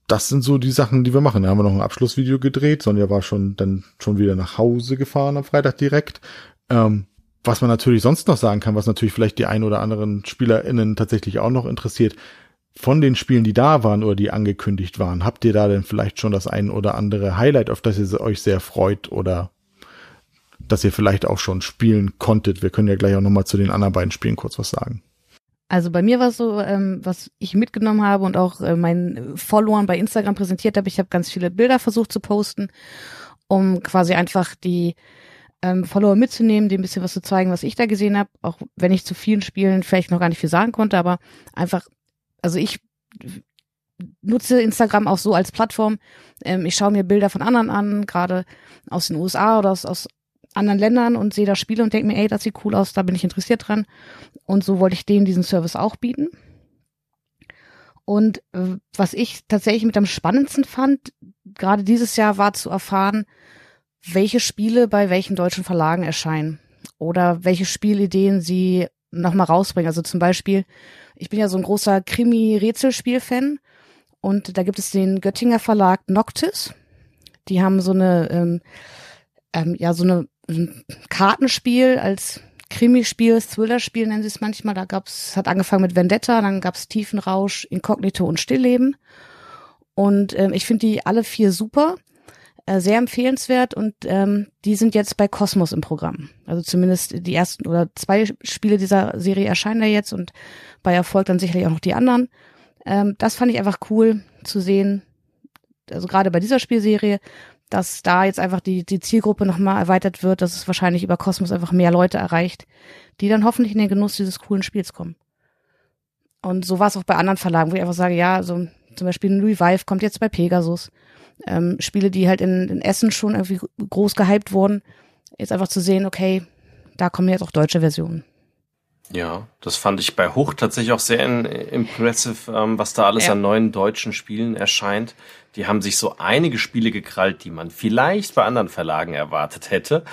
Das sind so die Sachen, die wir machen. Da haben wir noch ein Abschlussvideo gedreht. Sonja war schon dann schon wieder nach Hause gefahren am Freitag direkt. Ähm, was man natürlich sonst noch sagen kann, was natürlich vielleicht die ein oder anderen SpielerInnen tatsächlich auch noch interessiert, von den Spielen, die da waren oder die angekündigt waren, habt ihr da denn vielleicht schon das ein oder andere Highlight, auf das ihr euch sehr freut oder dass ihr vielleicht auch schon spielen konntet? Wir können ja gleich auch nochmal zu den anderen beiden Spielen kurz was sagen. Also bei mir war es so, ähm, was ich mitgenommen habe und auch äh, meinen Followern bei Instagram präsentiert habe, ich habe ganz viele Bilder versucht zu posten, um quasi einfach die ähm, Follower mitzunehmen, dem ein bisschen was zu zeigen, was ich da gesehen habe, auch wenn ich zu vielen Spielen vielleicht noch gar nicht viel sagen konnte, aber einfach also ich nutze Instagram auch so als Plattform. Ähm, ich schaue mir Bilder von anderen an, gerade aus den USA oder aus, aus anderen Ländern und sehe da Spiele und denke mir, ey, das sieht cool aus, da bin ich interessiert dran. Und so wollte ich denen diesen Service auch bieten. Und äh, was ich tatsächlich mit am spannendsten fand, gerade dieses Jahr, war zu erfahren, welche Spiele bei welchen deutschen Verlagen erscheinen oder welche Spielideen sie nochmal rausbringen. Also zum Beispiel ich bin ja so ein großer Krimi-Rätselspiel-Fan und da gibt es den Göttinger Verlag Noctis. Die haben so eine, ähm, ähm, ja, so eine ein Kartenspiel als Krimispiel, Thrillerspiel nennen sie es manchmal. Da gab's, hat angefangen mit Vendetta, dann gab's Tiefenrausch, Inkognito und Stillleben. Und ähm, ich finde die alle vier super äh, sehr empfehlenswert und ähm, die sind jetzt bei Cosmos im Programm. Also zumindest die ersten oder zwei Spiele dieser Serie erscheinen da jetzt und bei Erfolg dann sicherlich auch noch die anderen. Ähm, das fand ich einfach cool zu sehen, also gerade bei dieser Spielserie, dass da jetzt einfach die, die Zielgruppe nochmal erweitert wird, dass es wahrscheinlich über Cosmos einfach mehr Leute erreicht, die dann hoffentlich in den Genuss dieses coolen Spiels kommen. Und so war es auch bei anderen Verlagen, wo ich einfach sage, ja, so zum Beispiel ein Revive kommt jetzt bei Pegasus ähm, Spiele, die halt in, in Essen schon irgendwie groß gehypt wurden, jetzt einfach zu sehen, okay, da kommen jetzt auch deutsche Versionen. Ja, das fand ich bei Hoch tatsächlich auch sehr impressive, ähm, was da alles ja. an neuen deutschen Spielen erscheint. Die haben sich so einige Spiele gekrallt, die man vielleicht bei anderen Verlagen erwartet hätte.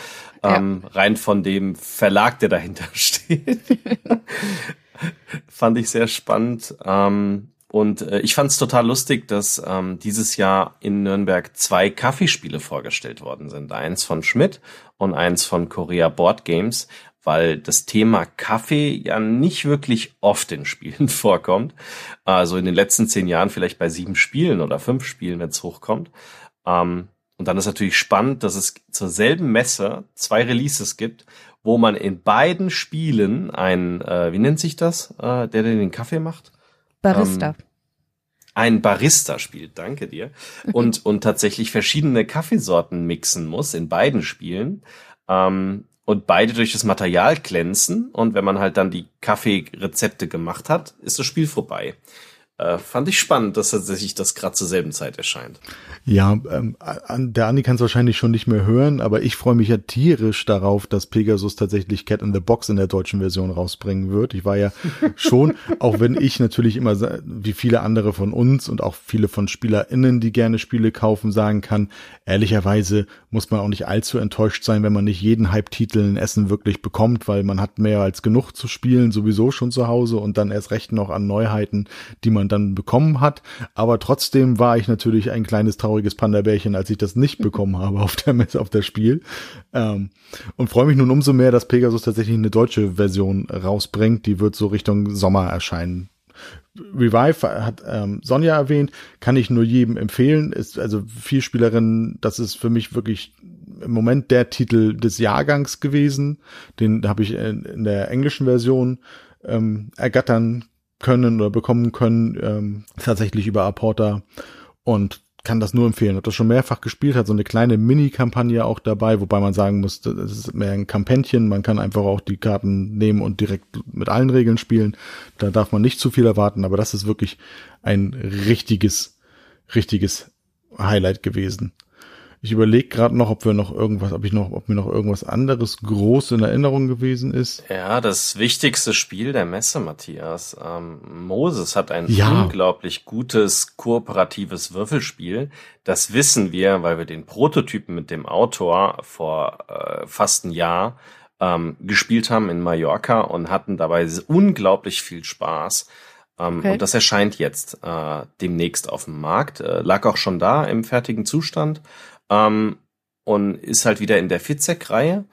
Ähm, Rein von dem Verlag, der dahinter steht. fand ich sehr spannend. Ähm, und äh, ich fand es total lustig, dass ähm, dieses Jahr in Nürnberg zwei Kaffeespiele vorgestellt worden sind. Eins von Schmidt und eins von Korea Board Games, weil das Thema Kaffee ja nicht wirklich oft in Spielen vorkommt. Also in den letzten zehn Jahren vielleicht bei sieben Spielen oder fünf Spielen, wenn es hochkommt. Ähm, und dann ist natürlich spannend, dass es zur selben Messe zwei Releases gibt, wo man in beiden Spielen ein, äh, wie nennt sich das, äh, der, der den Kaffee macht? Barista. Ähm, ein Barista spielt, danke dir. Und, und tatsächlich verschiedene Kaffeesorten mixen muss in beiden Spielen. Ähm, und beide durch das Material glänzen. Und wenn man halt dann die Kaffeerezepte gemacht hat, ist das Spiel vorbei. Äh, fand ich spannend, dass tatsächlich das gerade zur selben Zeit erscheint. Ja, ähm, der Andi kann es wahrscheinlich schon nicht mehr hören, aber ich freue mich ja tierisch darauf, dass Pegasus tatsächlich Cat in the Box in der deutschen Version rausbringen wird. Ich war ja schon, auch wenn ich natürlich immer, wie viele andere von uns und auch viele von SpielerInnen, die gerne Spiele kaufen, sagen kann, ehrlicherweise muss man auch nicht allzu enttäuscht sein, wenn man nicht jeden Hype-Titel in Essen wirklich bekommt, weil man hat mehr als genug zu spielen, sowieso schon zu Hause und dann erst recht noch an Neuheiten, die man dann bekommen hat. Aber trotzdem war ich natürlich ein kleines trauriges Panda-Bärchen, als ich das nicht bekommen habe auf der Messe, auf der Spiel. Ähm, und freue mich nun umso mehr, dass Pegasus tatsächlich eine deutsche Version rausbringt. Die wird so Richtung Sommer erscheinen. Revive hat ähm, Sonja erwähnt, kann ich nur jedem empfehlen. Ist also Vielspielerin, das ist für mich wirklich im Moment der Titel des Jahrgangs gewesen. Den habe ich in, in, der englischen Version ähm, ergattern können oder bekommen können, ähm, tatsächlich über Apporter und kann das nur empfehlen. Hat das schon mehrfach gespielt, hat so eine kleine Mini-Kampagne auch dabei, wobei man sagen muss, das ist mehr ein Kampänchen. Man kann einfach auch die Karten nehmen und direkt mit allen Regeln spielen. Da darf man nicht zu viel erwarten, aber das ist wirklich ein richtiges, richtiges Highlight gewesen. Ich überlege gerade noch, ob wir noch irgendwas, ob ich noch, ob mir noch irgendwas anderes groß in Erinnerung gewesen ist. Ja, das wichtigste Spiel der Messe, Matthias. Ähm, Moses hat ein ja. unglaublich gutes kooperatives Würfelspiel. Das wissen wir, weil wir den Prototypen mit dem Autor vor äh, fast ein Jahr ähm, gespielt haben in Mallorca und hatten dabei unglaublich viel Spaß. Ähm, okay. Und das erscheint jetzt äh, demnächst auf dem Markt. Äh, lag auch schon da im fertigen Zustand. Ähm, und ist halt wieder in der Fitzek-Reihe.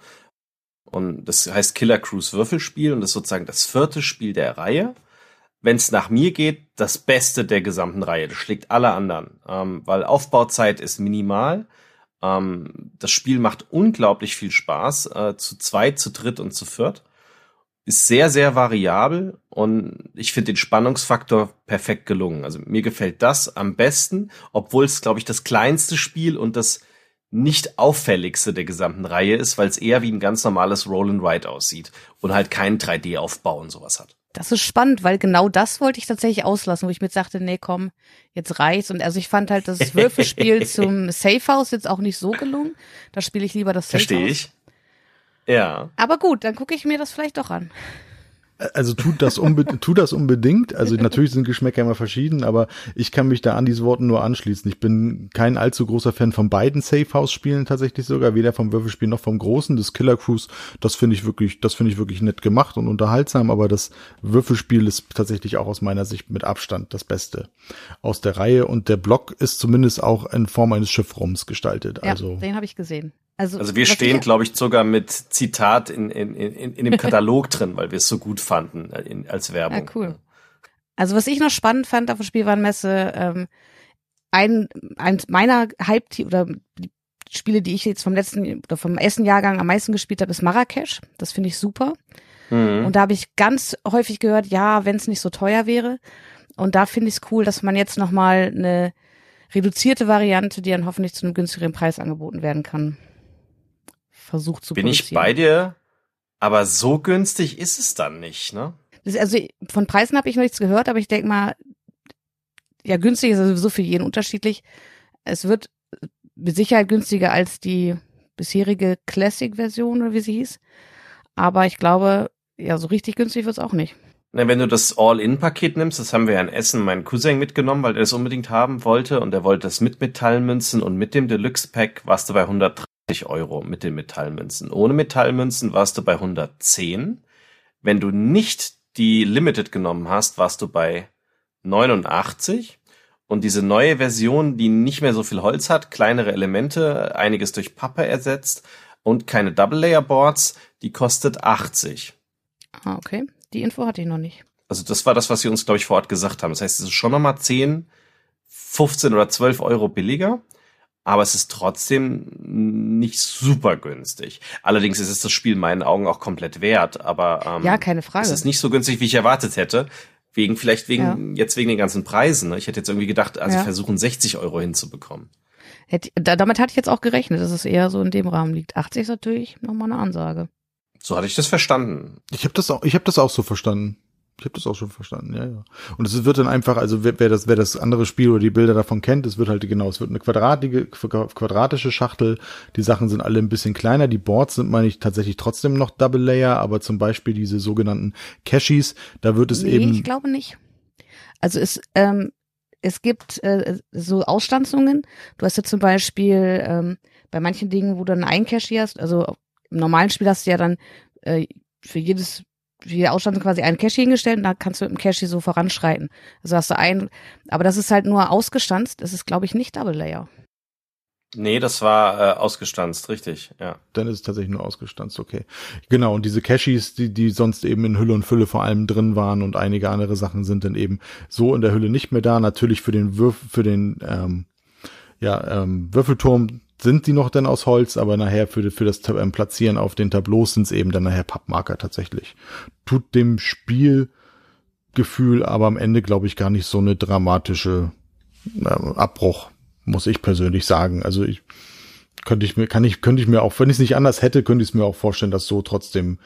Und das heißt Killer Cruise Würfelspiel und das ist sozusagen das vierte Spiel der Reihe. Wenn es nach mir geht, das Beste der gesamten Reihe. Das schlägt alle anderen, ähm, weil Aufbauzeit ist minimal. Ähm, das Spiel macht unglaublich viel Spaß, äh, zu zweit, zu dritt und zu viert. Ist sehr, sehr variabel und ich finde den Spannungsfaktor perfekt gelungen. Also mir gefällt das am besten, obwohl es, glaube ich, das kleinste Spiel und das nicht auffälligste der gesamten Reihe ist, weil es eher wie ein ganz normales Roll and Ride aussieht und halt keinen 3D-Aufbau und sowas hat. Das ist spannend, weil genau das wollte ich tatsächlich auslassen, wo ich mir sagte, nee, komm, jetzt reicht's. Und also ich fand halt das Würfelspiel zum Safe House jetzt auch nicht so gelungen. Da spiele ich lieber das Safe. Verstehe ich. Ja. Aber gut, dann gucke ich mir das vielleicht doch an. Also tut das, unbe tut das unbedingt. Also natürlich sind Geschmäcker immer verschieden, aber ich kann mich da an diese Worten nur anschließen. Ich bin kein allzu großer Fan von beiden Safe House Spielen tatsächlich sogar, weder vom Würfelspiel noch vom großen. Das Killer Cruise, das finde ich wirklich, das finde ich wirklich nett gemacht und unterhaltsam, aber das Würfelspiel ist tatsächlich auch aus meiner Sicht mit Abstand das Beste aus der Reihe und der Block ist zumindest auch in Form eines Schiffrums gestaltet. Ja, also den habe ich gesehen. Also, also wir stehen, glaube ich, sogar mit Zitat in, in, in, in dem Katalog drin, weil wir es so gut fanden äh, in, als Werbung. Ja, cool. Also was ich noch spannend fand auf der Spielwarenmesse, ähm, ein, ein meiner Hype oder die Spiele, die ich jetzt vom letzten oder vom ersten Jahrgang am meisten gespielt habe, ist Marrakesch. Das finde ich super. Mhm. Und da habe ich ganz häufig gehört, ja, wenn es nicht so teuer wäre. Und da finde ich es cool, dass man jetzt noch mal eine reduzierte Variante, die dann hoffentlich zu einem günstigeren Preis angeboten werden kann versucht zu Bin ich bei dir, aber so günstig ist es dann nicht, ne? also von Preisen habe ich noch nichts gehört, aber ich denke mal, ja, günstig ist sowieso für jeden unterschiedlich. Es wird mit Sicherheit günstiger als die bisherige Classic-Version oder wie sie hieß. Aber ich glaube, ja, so richtig günstig wird's auch nicht. Na, wenn du das All-In-Paket nimmst, das haben wir ja in Essen meinen Cousin mitgenommen, weil er es unbedingt haben wollte und er wollte das mit Metallmünzen und mit dem Deluxe-Pack warst du bei 130 Euro mit den Metallmünzen. Ohne Metallmünzen warst du bei 110. Wenn du nicht die Limited genommen hast, warst du bei 89. Und diese neue Version, die nicht mehr so viel Holz hat, kleinere Elemente, einiges durch Pappe ersetzt und keine Double Layer Boards, die kostet 80. Ah, okay. Die Info hatte ich noch nicht. Also das war das, was sie uns, glaube ich, vor Ort gesagt haben. Das heißt, es ist schon nochmal 10, 15 oder 12 Euro billiger aber es ist trotzdem nicht super günstig. Allerdings ist es das Spiel in meinen Augen auch komplett wert, aber ähm, ja, keine Frage. Es ist nicht so günstig, wie ich erwartet hätte. Wegen, vielleicht wegen, ja. jetzt wegen den ganzen Preisen. Ne? Ich hätte jetzt irgendwie gedacht, also ja. versuchen 60 Euro hinzubekommen. Hätte, damit hatte ich jetzt auch gerechnet, dass es eher so in dem Rahmen liegt. 80 ist natürlich nochmal eine Ansage. So hatte ich das verstanden. Ich habe das auch, ich habe das auch so verstanden. Ich habe das auch schon verstanden, ja, ja. Und es wird dann einfach, also wer, wer, das, wer das andere Spiel oder die Bilder davon kennt, es wird halt genau, es wird eine quadratige, quadratische Schachtel. Die Sachen sind alle ein bisschen kleiner. Die Boards sind, meine ich, tatsächlich trotzdem noch Double Layer, aber zum Beispiel diese sogenannten Cashies, da wird es nee, eben. Ich glaube nicht. Also es, ähm, es gibt äh, so Ausstanzungen. Du hast ja zum Beispiel ähm, bei manchen Dingen, wo du dann ein Cashier hast, also im normalen Spiel hast du ja dann äh, für jedes jeder Ausstand quasi einen Cache hingestellt und da kannst du mit dem Cache so voranschreiten. Also hast du einen, aber das ist halt nur ausgestanzt, das ist glaube ich nicht Double Layer. Nee, das war äh, ausgestanzt, richtig, ja. Dann ist es tatsächlich nur ausgestanzt, okay. Genau, und diese Caches, die, die sonst eben in Hülle und Fülle vor allem drin waren und einige andere Sachen sind dann eben so in der Hülle nicht mehr da. Natürlich für den Würf, für den ähm, ja, ähm, Würfelturm sind die noch dann aus Holz, aber nachher für, für das ähm, Platzieren auf den Tableaus sind es eben dann nachher Pappmarker tatsächlich. Tut dem Spielgefühl aber am Ende, glaube ich, gar nicht so eine dramatische ähm, Abbruch muss ich persönlich sagen. Also ich könnte ich mir, kann ich, könnte ich mir auch, wenn ich es nicht anders hätte, könnte ich es mir auch vorstellen, das so trotzdem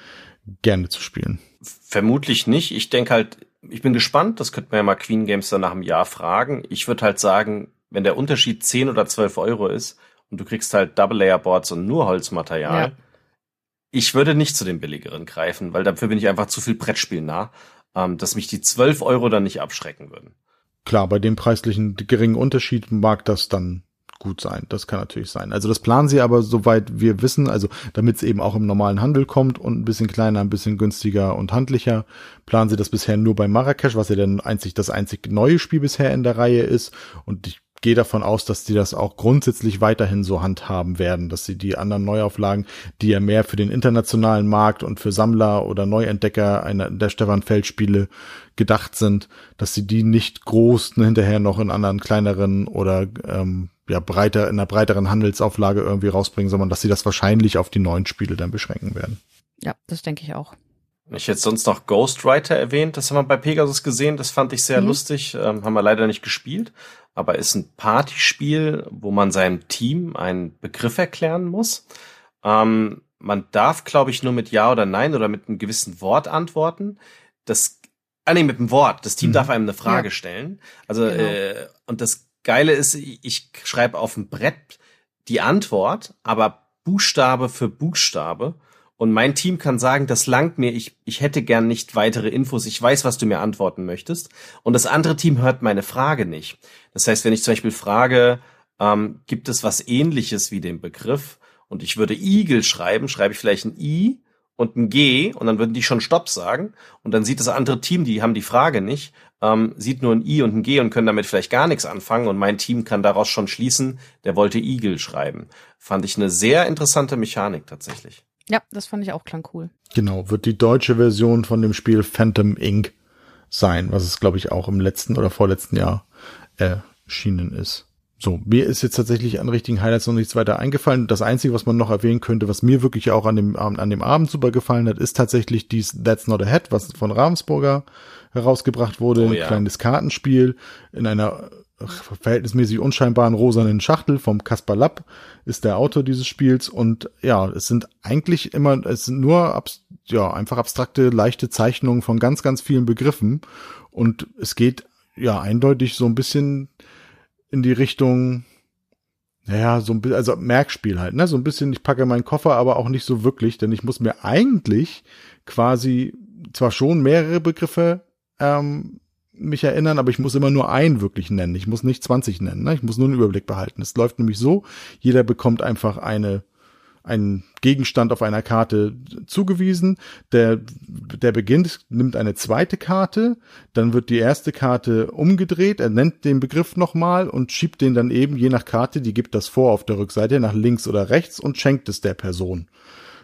gerne zu spielen. Vermutlich nicht. Ich denke halt, ich bin gespannt, das könnte man ja mal Queen Games dann nach einem Jahr fragen. Ich würde halt sagen, wenn der Unterschied 10 oder 12 Euro ist und du kriegst halt Double Layer Boards und nur Holzmaterial, ja. ich würde nicht zu den billigeren greifen, weil dafür bin ich einfach zu viel Brettspiel nah, ähm, dass mich die 12 Euro dann nicht abschrecken würden klar, bei dem preislichen geringen Unterschied mag das dann gut sein. Das kann natürlich sein. Also das planen sie aber, soweit wir wissen, also damit es eben auch im normalen Handel kommt und ein bisschen kleiner, ein bisschen günstiger und handlicher, planen sie das bisher nur bei Marrakesch, was ja dann einzig das einzig neue Spiel bisher in der Reihe ist. Und ich gehe davon aus, dass die das auch grundsätzlich weiterhin so handhaben werden, dass sie die anderen Neuauflagen, die ja mehr für den internationalen Markt und für Sammler oder Neuentdecker einer der Stefan Feld Spiele gedacht sind, dass sie die nicht groß hinterher noch in anderen kleineren oder ähm, ja breiter in einer breiteren Handelsauflage irgendwie rausbringen, sondern dass sie das wahrscheinlich auf die neuen Spiele dann beschränken werden. Ja, das denke ich auch. Ich hätte sonst noch Ghostwriter erwähnt, das haben wir bei Pegasus gesehen, das fand ich sehr mhm. lustig, ähm, haben wir leider nicht gespielt, aber ist ein Partyspiel, wo man seinem Team einen Begriff erklären muss. Ähm, man darf, glaube ich, nur mit Ja oder Nein oder mit einem gewissen Wort antworten. Das, ah nee, mit einem Wort. Das Team mhm. darf einem eine Frage ja. stellen. Also, genau. äh, und das Geile ist, ich schreibe auf dem Brett die Antwort, aber Buchstabe für Buchstabe und mein Team kann sagen, das langt mir, ich, ich hätte gern nicht weitere Infos, ich weiß, was du mir antworten möchtest. Und das andere Team hört meine Frage nicht. Das heißt, wenn ich zum Beispiel frage, ähm, gibt es was ähnliches wie den Begriff und ich würde Igel schreiben, schreibe ich vielleicht ein I und ein G und dann würden die schon Stopp sagen und dann sieht das andere Team, die haben die Frage nicht, ähm, sieht nur ein I und ein G und können damit vielleicht gar nichts anfangen und mein Team kann daraus schon schließen, der wollte Igel schreiben. Fand ich eine sehr interessante Mechanik tatsächlich. Ja, das fand ich auch klang cool. Genau, wird die deutsche Version von dem Spiel Phantom Inc. sein, was es, glaube ich, auch im letzten oder vorletzten Jahr erschienen ist. So, mir ist jetzt tatsächlich an richtigen Highlights noch nichts weiter eingefallen. Das Einzige, was man noch erwähnen könnte, was mir wirklich auch an dem, an dem Abend super gefallen hat, ist tatsächlich dies That's Not a Head, was von Ravensburger herausgebracht wurde. Oh, ja. Ein kleines Kartenspiel in einer verhältnismäßig unscheinbaren rosanen Schachtel vom Kaspar Lapp ist der Autor dieses Spiels und ja, es sind eigentlich immer, es sind nur abs ja, einfach abstrakte, leichte Zeichnungen von ganz, ganz vielen Begriffen und es geht ja eindeutig so ein bisschen in die Richtung, naja, so ein bisschen, also Merkspiel halt, ne, so ein bisschen, ich packe meinen Koffer, aber auch nicht so wirklich, denn ich muss mir eigentlich quasi zwar schon mehrere Begriffe ähm, mich erinnern, aber ich muss immer nur einen wirklich nennen. Ich muss nicht 20 nennen. Ne? Ich muss nur einen Überblick behalten. Es läuft nämlich so, jeder bekommt einfach eine einen Gegenstand auf einer Karte zugewiesen. Der, der beginnt, nimmt eine zweite Karte, dann wird die erste Karte umgedreht, er nennt den Begriff nochmal und schiebt den dann eben, je nach Karte, die gibt das vor auf der Rückseite, nach links oder rechts und schenkt es der Person.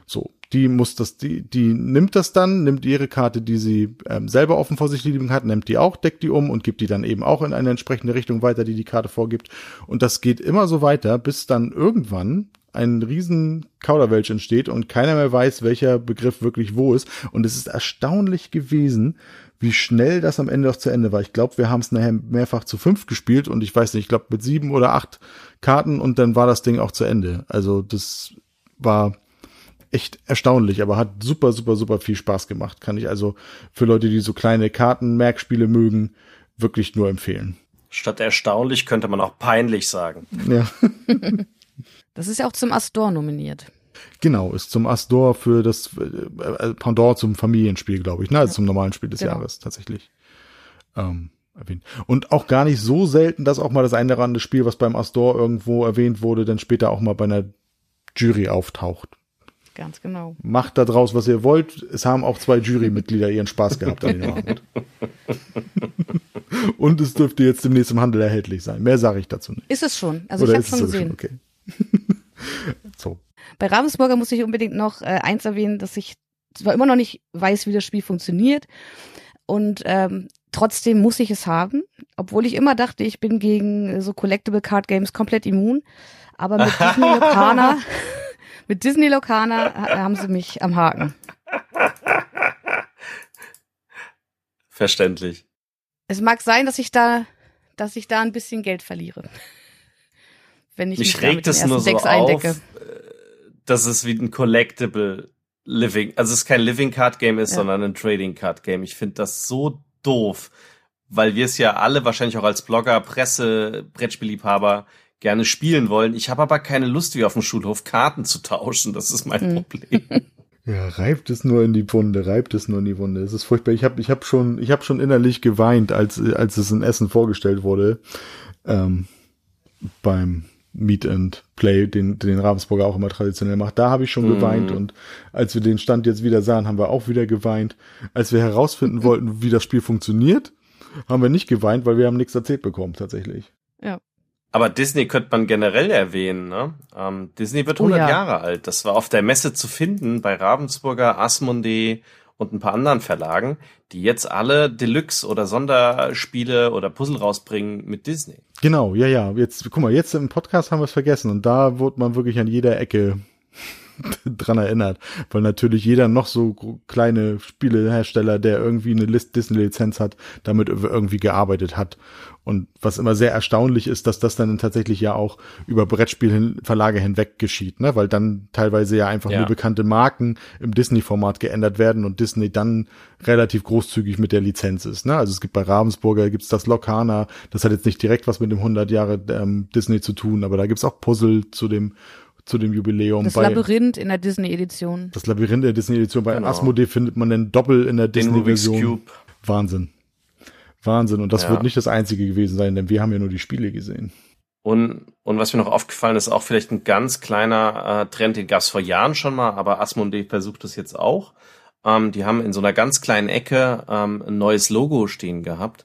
So, die muss das, die, die nimmt das dann, nimmt ihre Karte, die sie ähm, selber offen vor sich liegen hat, nimmt die auch, deckt die um und gibt die dann eben auch in eine entsprechende Richtung weiter, die die Karte vorgibt. Und das geht immer so weiter, bis dann irgendwann ein riesen Kauderwelsch entsteht und keiner mehr weiß, welcher Begriff wirklich wo ist. Und es ist erstaunlich gewesen, wie schnell das am Ende auch zu Ende war. Ich glaube, wir haben es nachher mehrfach zu fünf gespielt und ich weiß nicht, ich glaube mit sieben oder acht Karten und dann war das Ding auch zu Ende. Also das war echt erstaunlich, aber hat super, super, super viel Spaß gemacht. Kann ich also für Leute, die so kleine Karten-Merkspiele mögen, wirklich nur empfehlen. Statt erstaunlich könnte man auch peinlich sagen. Ja. das ist ja auch zum Astor nominiert. Genau, ist zum Astor für das äh, Pendant zum Familienspiel, glaube ich, ne? Also zum normalen Spiel des genau. Jahres tatsächlich. Ähm, erwähnt. Und auch gar nicht so selten, dass auch mal das eine oder andere Spiel, was beim Astor irgendwo erwähnt wurde, dann später auch mal bei einer Jury auftaucht. Ganz genau. Macht da draus, was ihr wollt. Es haben auch zwei Jurymitglieder ihren Spaß gehabt an dem Abend. Und es dürfte jetzt demnächst im Handel erhältlich sein. Mehr sage ich dazu nicht. Ist es schon. Also Oder ich habe schon gesehen. okay. so. Bei Ravensburger muss ich unbedingt noch äh, eins erwähnen, dass ich zwar immer noch nicht weiß, wie das Spiel funktioniert. Und ähm, trotzdem muss ich es haben, obwohl ich immer dachte, ich bin gegen so Collectible Card Games komplett immun. Aber mit Disney Locana, mit Disney Locana haben sie mich am Haken. Verständlich. Es mag sein, dass ich da, dass ich da ein bisschen Geld verliere. Wenn ich mich, mich regt es nur so Decks auf, äh, dass es wie ein Collectible Living, also es kein Living Card Game ist, ja. sondern ein Trading Card Game. Ich finde das so doof, weil wir es ja alle wahrscheinlich auch als Blogger, Presse, Brettspielliebhaber gerne spielen wollen. Ich habe aber keine Lust, wie auf dem Schulhof Karten zu tauschen. Das ist mein mhm. Problem. Ja, reibt es nur in die Wunde, reibt es nur in die Wunde. Es ist furchtbar. Ich habe ich hab schon, ich hab schon innerlich geweint, als, als es in Essen vorgestellt wurde. Ähm, beim Meet and Play, den, den Ravensburger auch immer traditionell macht. Da habe ich schon mm. geweint und als wir den Stand jetzt wieder sahen, haben wir auch wieder geweint. Als wir herausfinden wollten, wie das Spiel funktioniert, haben wir nicht geweint, weil wir haben nichts erzählt bekommen, tatsächlich. Ja. Aber Disney könnte man generell erwähnen. Ne? Ähm, Disney wird 100 oh, ja. Jahre alt. Das war auf der Messe zu finden bei Ravensburger, Asmodee und ein paar anderen Verlagen, die jetzt alle Deluxe oder Sonderspiele oder Puzzle rausbringen mit Disney. Genau, ja, ja. Jetzt, guck mal, jetzt im Podcast haben wir es vergessen und da wurde man wirklich an jeder Ecke dran erinnert, weil natürlich jeder noch so kleine Spielehersteller, der irgendwie eine List Disney Lizenz hat, damit irgendwie gearbeitet hat. Und was immer sehr erstaunlich ist, dass das dann tatsächlich ja auch über Brettspielverlage hinweg geschieht, ne? weil dann teilweise ja einfach ja. nur bekannte Marken im Disney-Format geändert werden und Disney dann relativ großzügig mit der Lizenz ist. Ne? Also es gibt bei Ravensburger gibt's das Locana, das hat jetzt nicht direkt was mit dem 100 Jahre ähm, Disney zu tun, aber da gibt's auch Puzzle zu dem zu dem Jubiläum. Das bei, Labyrinth in der Disney-Edition. Das Labyrinth in der Disney-Edition. Bei genau. Asmodee findet man den Doppel in der Disney-Version. Wahnsinn. Wahnsinn. Und das ja. wird nicht das einzige gewesen sein, denn wir haben ja nur die Spiele gesehen. Und, und was mir noch aufgefallen ist, auch vielleicht ein ganz kleiner äh, Trend, den gab es vor Jahren schon mal, aber Asmodee versucht es jetzt auch. Ähm, die haben in so einer ganz kleinen Ecke ähm, ein neues Logo stehen gehabt.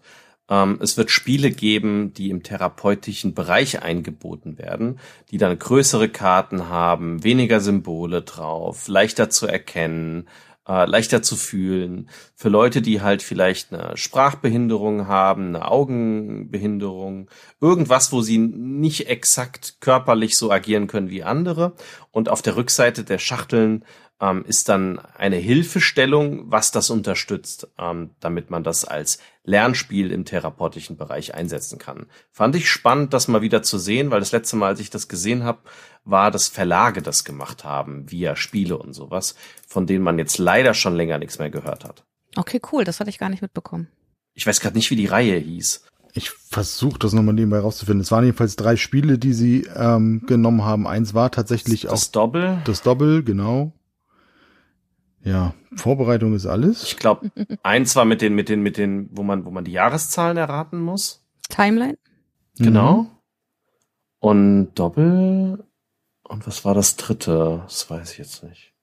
Ähm, es wird Spiele geben, die im therapeutischen Bereich eingeboten werden, die dann größere Karten haben, weniger Symbole drauf, leichter zu erkennen, äh, leichter zu fühlen. Für Leute, die halt vielleicht eine Sprachbehinderung haben, eine Augenbehinderung, irgendwas, wo sie nicht exakt körperlich so agieren können wie andere. Und auf der Rückseite der Schachteln ähm, ist dann eine Hilfestellung, was das unterstützt, ähm, damit man das als Lernspiel im therapeutischen Bereich einsetzen kann. Fand ich spannend, das mal wieder zu sehen, weil das letzte Mal, als ich das gesehen habe, war, dass Verlage das gemacht haben, via Spiele und sowas, von denen man jetzt leider schon länger nichts mehr gehört hat. Okay, cool, das hatte ich gar nicht mitbekommen. Ich weiß gerade nicht, wie die Reihe hieß. Ich versuche das nochmal nebenbei rauszufinden. Es waren jedenfalls drei Spiele, die sie ähm, genommen haben. Eins war tatsächlich das auch das Doppel. Das Doppel, genau. Ja, Vorbereitung ist alles. Ich glaube, eins war mit den, mit den, mit den, wo man, wo man die Jahreszahlen erraten muss. Timeline. Genau. Mhm. Und Doppel. Und was war das dritte? Das weiß ich jetzt nicht.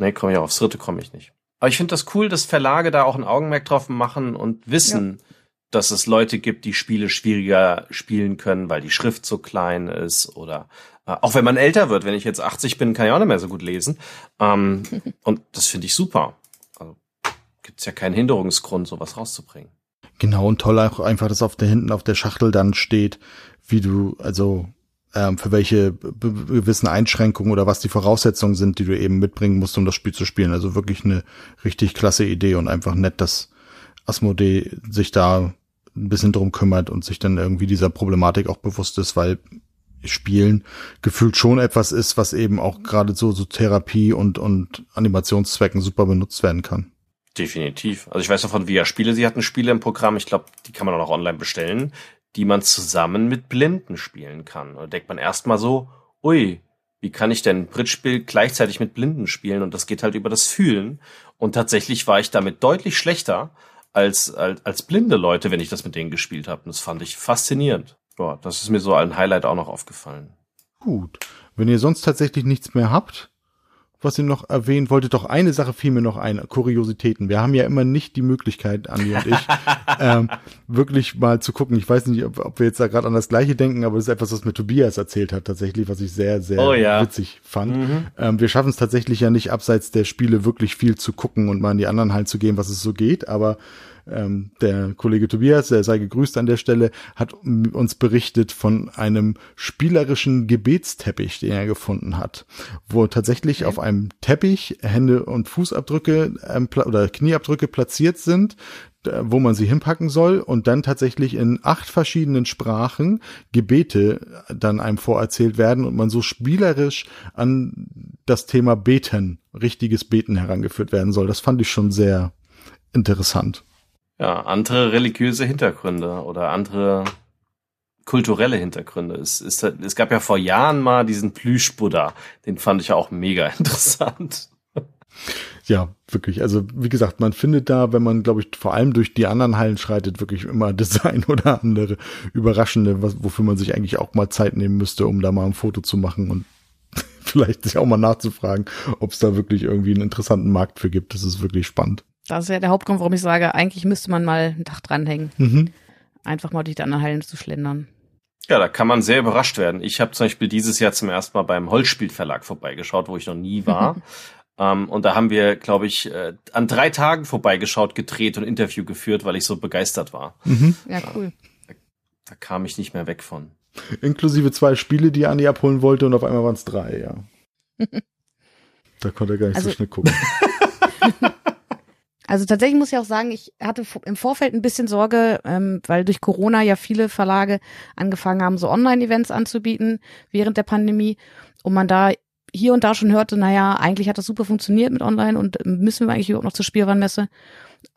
Nee, komme ich auch. Aufs dritte komme ich nicht. Aber ich finde das cool, dass Verlage da auch ein Augenmerk drauf machen und wissen, ja. dass es Leute gibt, die Spiele schwieriger spielen können, weil die Schrift so klein ist oder auch wenn man älter wird, wenn ich jetzt 80 bin, kann ich auch nicht mehr so gut lesen. Ähm, und das finde ich super. Also gibt's ja keinen Hinderungsgrund, sowas rauszubringen. Genau, und toll auch einfach, dass auf der hinten auf der Schachtel dann steht, wie du, also ähm, für welche gewissen Einschränkungen oder was die Voraussetzungen sind, die du eben mitbringen musst, um das Spiel zu spielen. Also wirklich eine richtig klasse Idee und einfach nett, dass Asmodee sich da ein bisschen drum kümmert und sich dann irgendwie dieser Problematik auch bewusst ist, weil Spielen gefühlt schon etwas ist, was eben auch gerade so, so Therapie und, und Animationszwecken super benutzt werden kann. Definitiv. Also ich weiß noch von Via Spiele, sie hatten Spiele im Programm, ich glaube, die kann man auch online bestellen, die man zusammen mit Blinden spielen kann. Da denkt man erstmal so, ui, wie kann ich denn ein Brettspiel gleichzeitig mit Blinden spielen? Und das geht halt über das Fühlen. Und tatsächlich war ich damit deutlich schlechter als, als, als blinde Leute, wenn ich das mit denen gespielt habe. Und das fand ich faszinierend. Ja, das ist mir so ein Highlight auch noch aufgefallen. Gut. Wenn ihr sonst tatsächlich nichts mehr habt, was ihr noch erwähnen wolltet? Doch eine Sache fiel mir noch ein, Kuriositäten. Wir haben ja immer nicht die Möglichkeit, Andi und ich, ähm, wirklich mal zu gucken. Ich weiß nicht, ob, ob wir jetzt da gerade an das Gleiche denken, aber das ist etwas, was mir Tobias erzählt hat tatsächlich, was ich sehr, sehr oh, ja. witzig fand. Mhm. Ähm, wir schaffen es tatsächlich ja nicht, abseits der Spiele wirklich viel zu gucken und mal in die anderen Hallen zu gehen, was es so geht, aber ähm, der Kollege Tobias, der sei gegrüßt an der Stelle, hat uns berichtet von einem spielerischen Gebetsteppich, den er gefunden hat, wo tatsächlich okay. auf einem Teppich Hände und Fußabdrücke ähm, oder Knieabdrücke platziert sind, wo man sie hinpacken soll und dann tatsächlich in acht verschiedenen Sprachen Gebete dann einem vorerzählt werden und man so spielerisch an das Thema Beten, richtiges Beten herangeführt werden soll. Das fand ich schon sehr interessant. Ja, andere religiöse Hintergründe oder andere kulturelle Hintergründe. Es, es, es gab ja vor Jahren mal diesen Plüsch-Buddha. Den fand ich auch mega interessant. Ja, wirklich. Also wie gesagt, man findet da, wenn man, glaube ich, vor allem durch die anderen Hallen schreitet, wirklich immer Design oder andere überraschende, was, wofür man sich eigentlich auch mal Zeit nehmen müsste, um da mal ein Foto zu machen und vielleicht sich auch mal nachzufragen, ob es da wirklich irgendwie einen interessanten Markt für gibt. Das ist wirklich spannend. Das ist ja der Hauptgrund, warum ich sage, eigentlich müsste man mal ein Dach dranhängen. Mhm. Einfach mal durch die anderen Hallen zu schlendern. Ja, da kann man sehr überrascht werden. Ich habe zum Beispiel dieses Jahr zum ersten Mal beim Holzspielverlag vorbeigeschaut, wo ich noch nie war. um, ähm, und da haben wir, glaube ich, äh, an drei Tagen vorbeigeschaut, gedreht und Interview geführt, weil ich so begeistert war. Mhm. Ja, cool. Da, da, kam ich nicht mehr weg von. Inklusive zwei Spiele, die Andi abholen wollte und auf einmal waren es drei, ja. da konnte er gar nicht also, so schnell gucken. Also tatsächlich muss ich auch sagen, ich hatte im Vorfeld ein bisschen Sorge, ähm, weil durch Corona ja viele Verlage angefangen haben, so Online-Events anzubieten während der Pandemie und man da hier und da schon hörte, naja, eigentlich hat das super funktioniert mit Online und müssen wir eigentlich überhaupt noch zur Spielwarenmesse.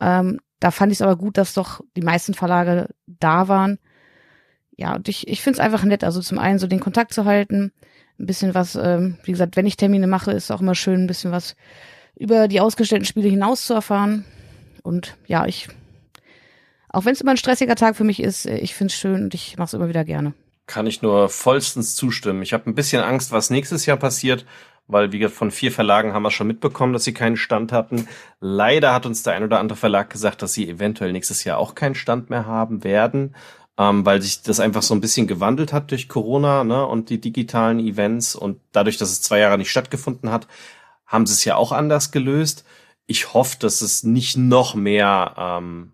Ähm, da fand ich es aber gut, dass doch die meisten Verlage da waren. Ja, und ich, ich finde es einfach nett, also zum einen so den Kontakt zu halten, ein bisschen was, ähm, wie gesagt, wenn ich Termine mache, ist auch immer schön, ein bisschen was über die ausgestellten Spiele hinaus zu erfahren. Und ja, ich, auch wenn es immer ein stressiger Tag für mich ist, ich finde es schön und ich mache es immer wieder gerne. Kann ich nur vollstens zustimmen. Ich habe ein bisschen Angst, was nächstes Jahr passiert, weil wie gesagt, von vier Verlagen haben wir schon mitbekommen, dass sie keinen Stand hatten. Leider hat uns der ein oder andere Verlag gesagt, dass sie eventuell nächstes Jahr auch keinen Stand mehr haben werden, ähm, weil sich das einfach so ein bisschen gewandelt hat durch Corona ne, und die digitalen Events und dadurch, dass es zwei Jahre nicht stattgefunden hat, haben sie es ja auch anders gelöst. Ich hoffe, dass es nicht noch mehr ähm,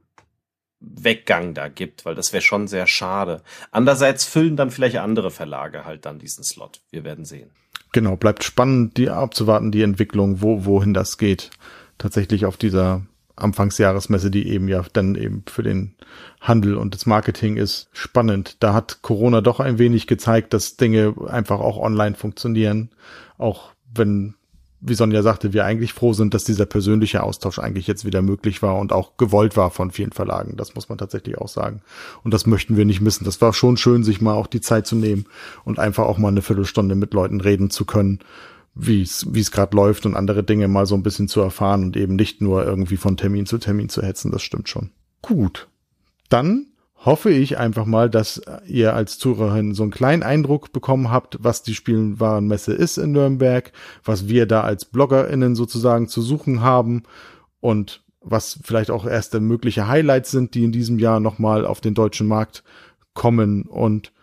Weggang da gibt, weil das wäre schon sehr schade. Andererseits füllen dann vielleicht andere Verlage halt dann diesen Slot. Wir werden sehen. Genau, bleibt spannend, die abzuwarten, die Entwicklung, wo, wohin das geht. Tatsächlich auf dieser Anfangsjahresmesse, die eben ja dann eben für den Handel und das Marketing ist spannend. Da hat Corona doch ein wenig gezeigt, dass Dinge einfach auch online funktionieren. Auch wenn wie Sonja sagte, wir eigentlich froh sind, dass dieser persönliche Austausch eigentlich jetzt wieder möglich war und auch gewollt war von vielen Verlagen. Das muss man tatsächlich auch sagen. Und das möchten wir nicht missen. Das war schon schön, sich mal auch die Zeit zu nehmen und einfach auch mal eine Viertelstunde mit Leuten reden zu können, wie es wie es gerade läuft und andere Dinge mal so ein bisschen zu erfahren und eben nicht nur irgendwie von Termin zu Termin zu hetzen. Das stimmt schon. Gut. Dann hoffe ich einfach mal, dass ihr als Zuhörerin so einen kleinen Eindruck bekommen habt, was die Spielwarenmesse ist in Nürnberg, was wir da als BloggerInnen sozusagen zu suchen haben und was vielleicht auch erste mögliche Highlights sind, die in diesem Jahr nochmal auf den deutschen Markt kommen und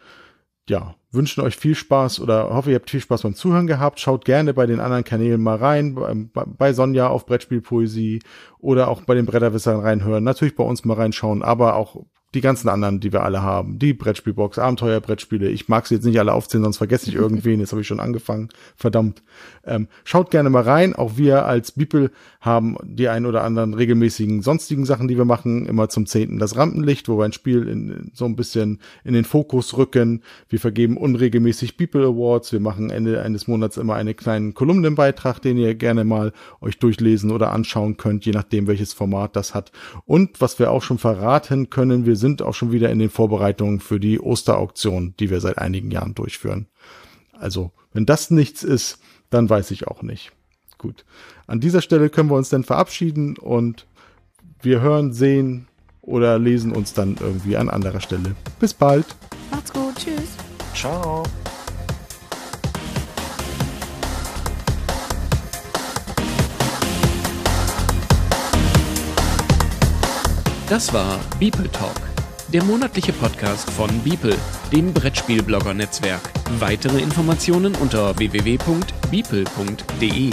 ja, wünschen euch viel Spaß oder hoffe, ihr habt viel Spaß beim Zuhören gehabt. Schaut gerne bei den anderen Kanälen mal rein, bei, bei Sonja auf Brettspielpoesie oder auch bei den Bretterwissern reinhören. Natürlich bei uns mal reinschauen, aber auch die ganzen anderen, die wir alle haben, die Brettspielbox, Abenteuerbrettspiele. Ich mag sie jetzt nicht alle aufzählen, sonst vergesse ich irgendwen. Jetzt habe ich schon angefangen. Verdammt. Ähm, schaut gerne mal rein. Auch wir als Bibel haben die ein oder anderen regelmäßigen sonstigen Sachen, die wir machen. Immer zum zehnten das Rampenlicht, wo wir ein Spiel in, so ein bisschen in den Fokus rücken. Wir vergeben unregelmäßig Bibel Awards. Wir machen Ende eines Monats immer einen kleinen Kolumnenbeitrag, den ihr gerne mal euch durchlesen oder anschauen könnt, je nachdem welches Format das hat. Und was wir auch schon verraten können, wir sind auch schon wieder in den Vorbereitungen für die Osterauktion, die wir seit einigen Jahren durchführen. Also, wenn das nichts ist, dann weiß ich auch nicht. Gut. An dieser Stelle können wir uns dann verabschieden und wir hören, sehen oder lesen uns dann irgendwie an anderer Stelle. Bis bald. Macht's gut. Tschüss. Ciao. Das war Beeple Talk der monatliche Podcast von Beeple, dem Brettspielblogger-Netzwerk. Weitere Informationen unter www.beeple.de.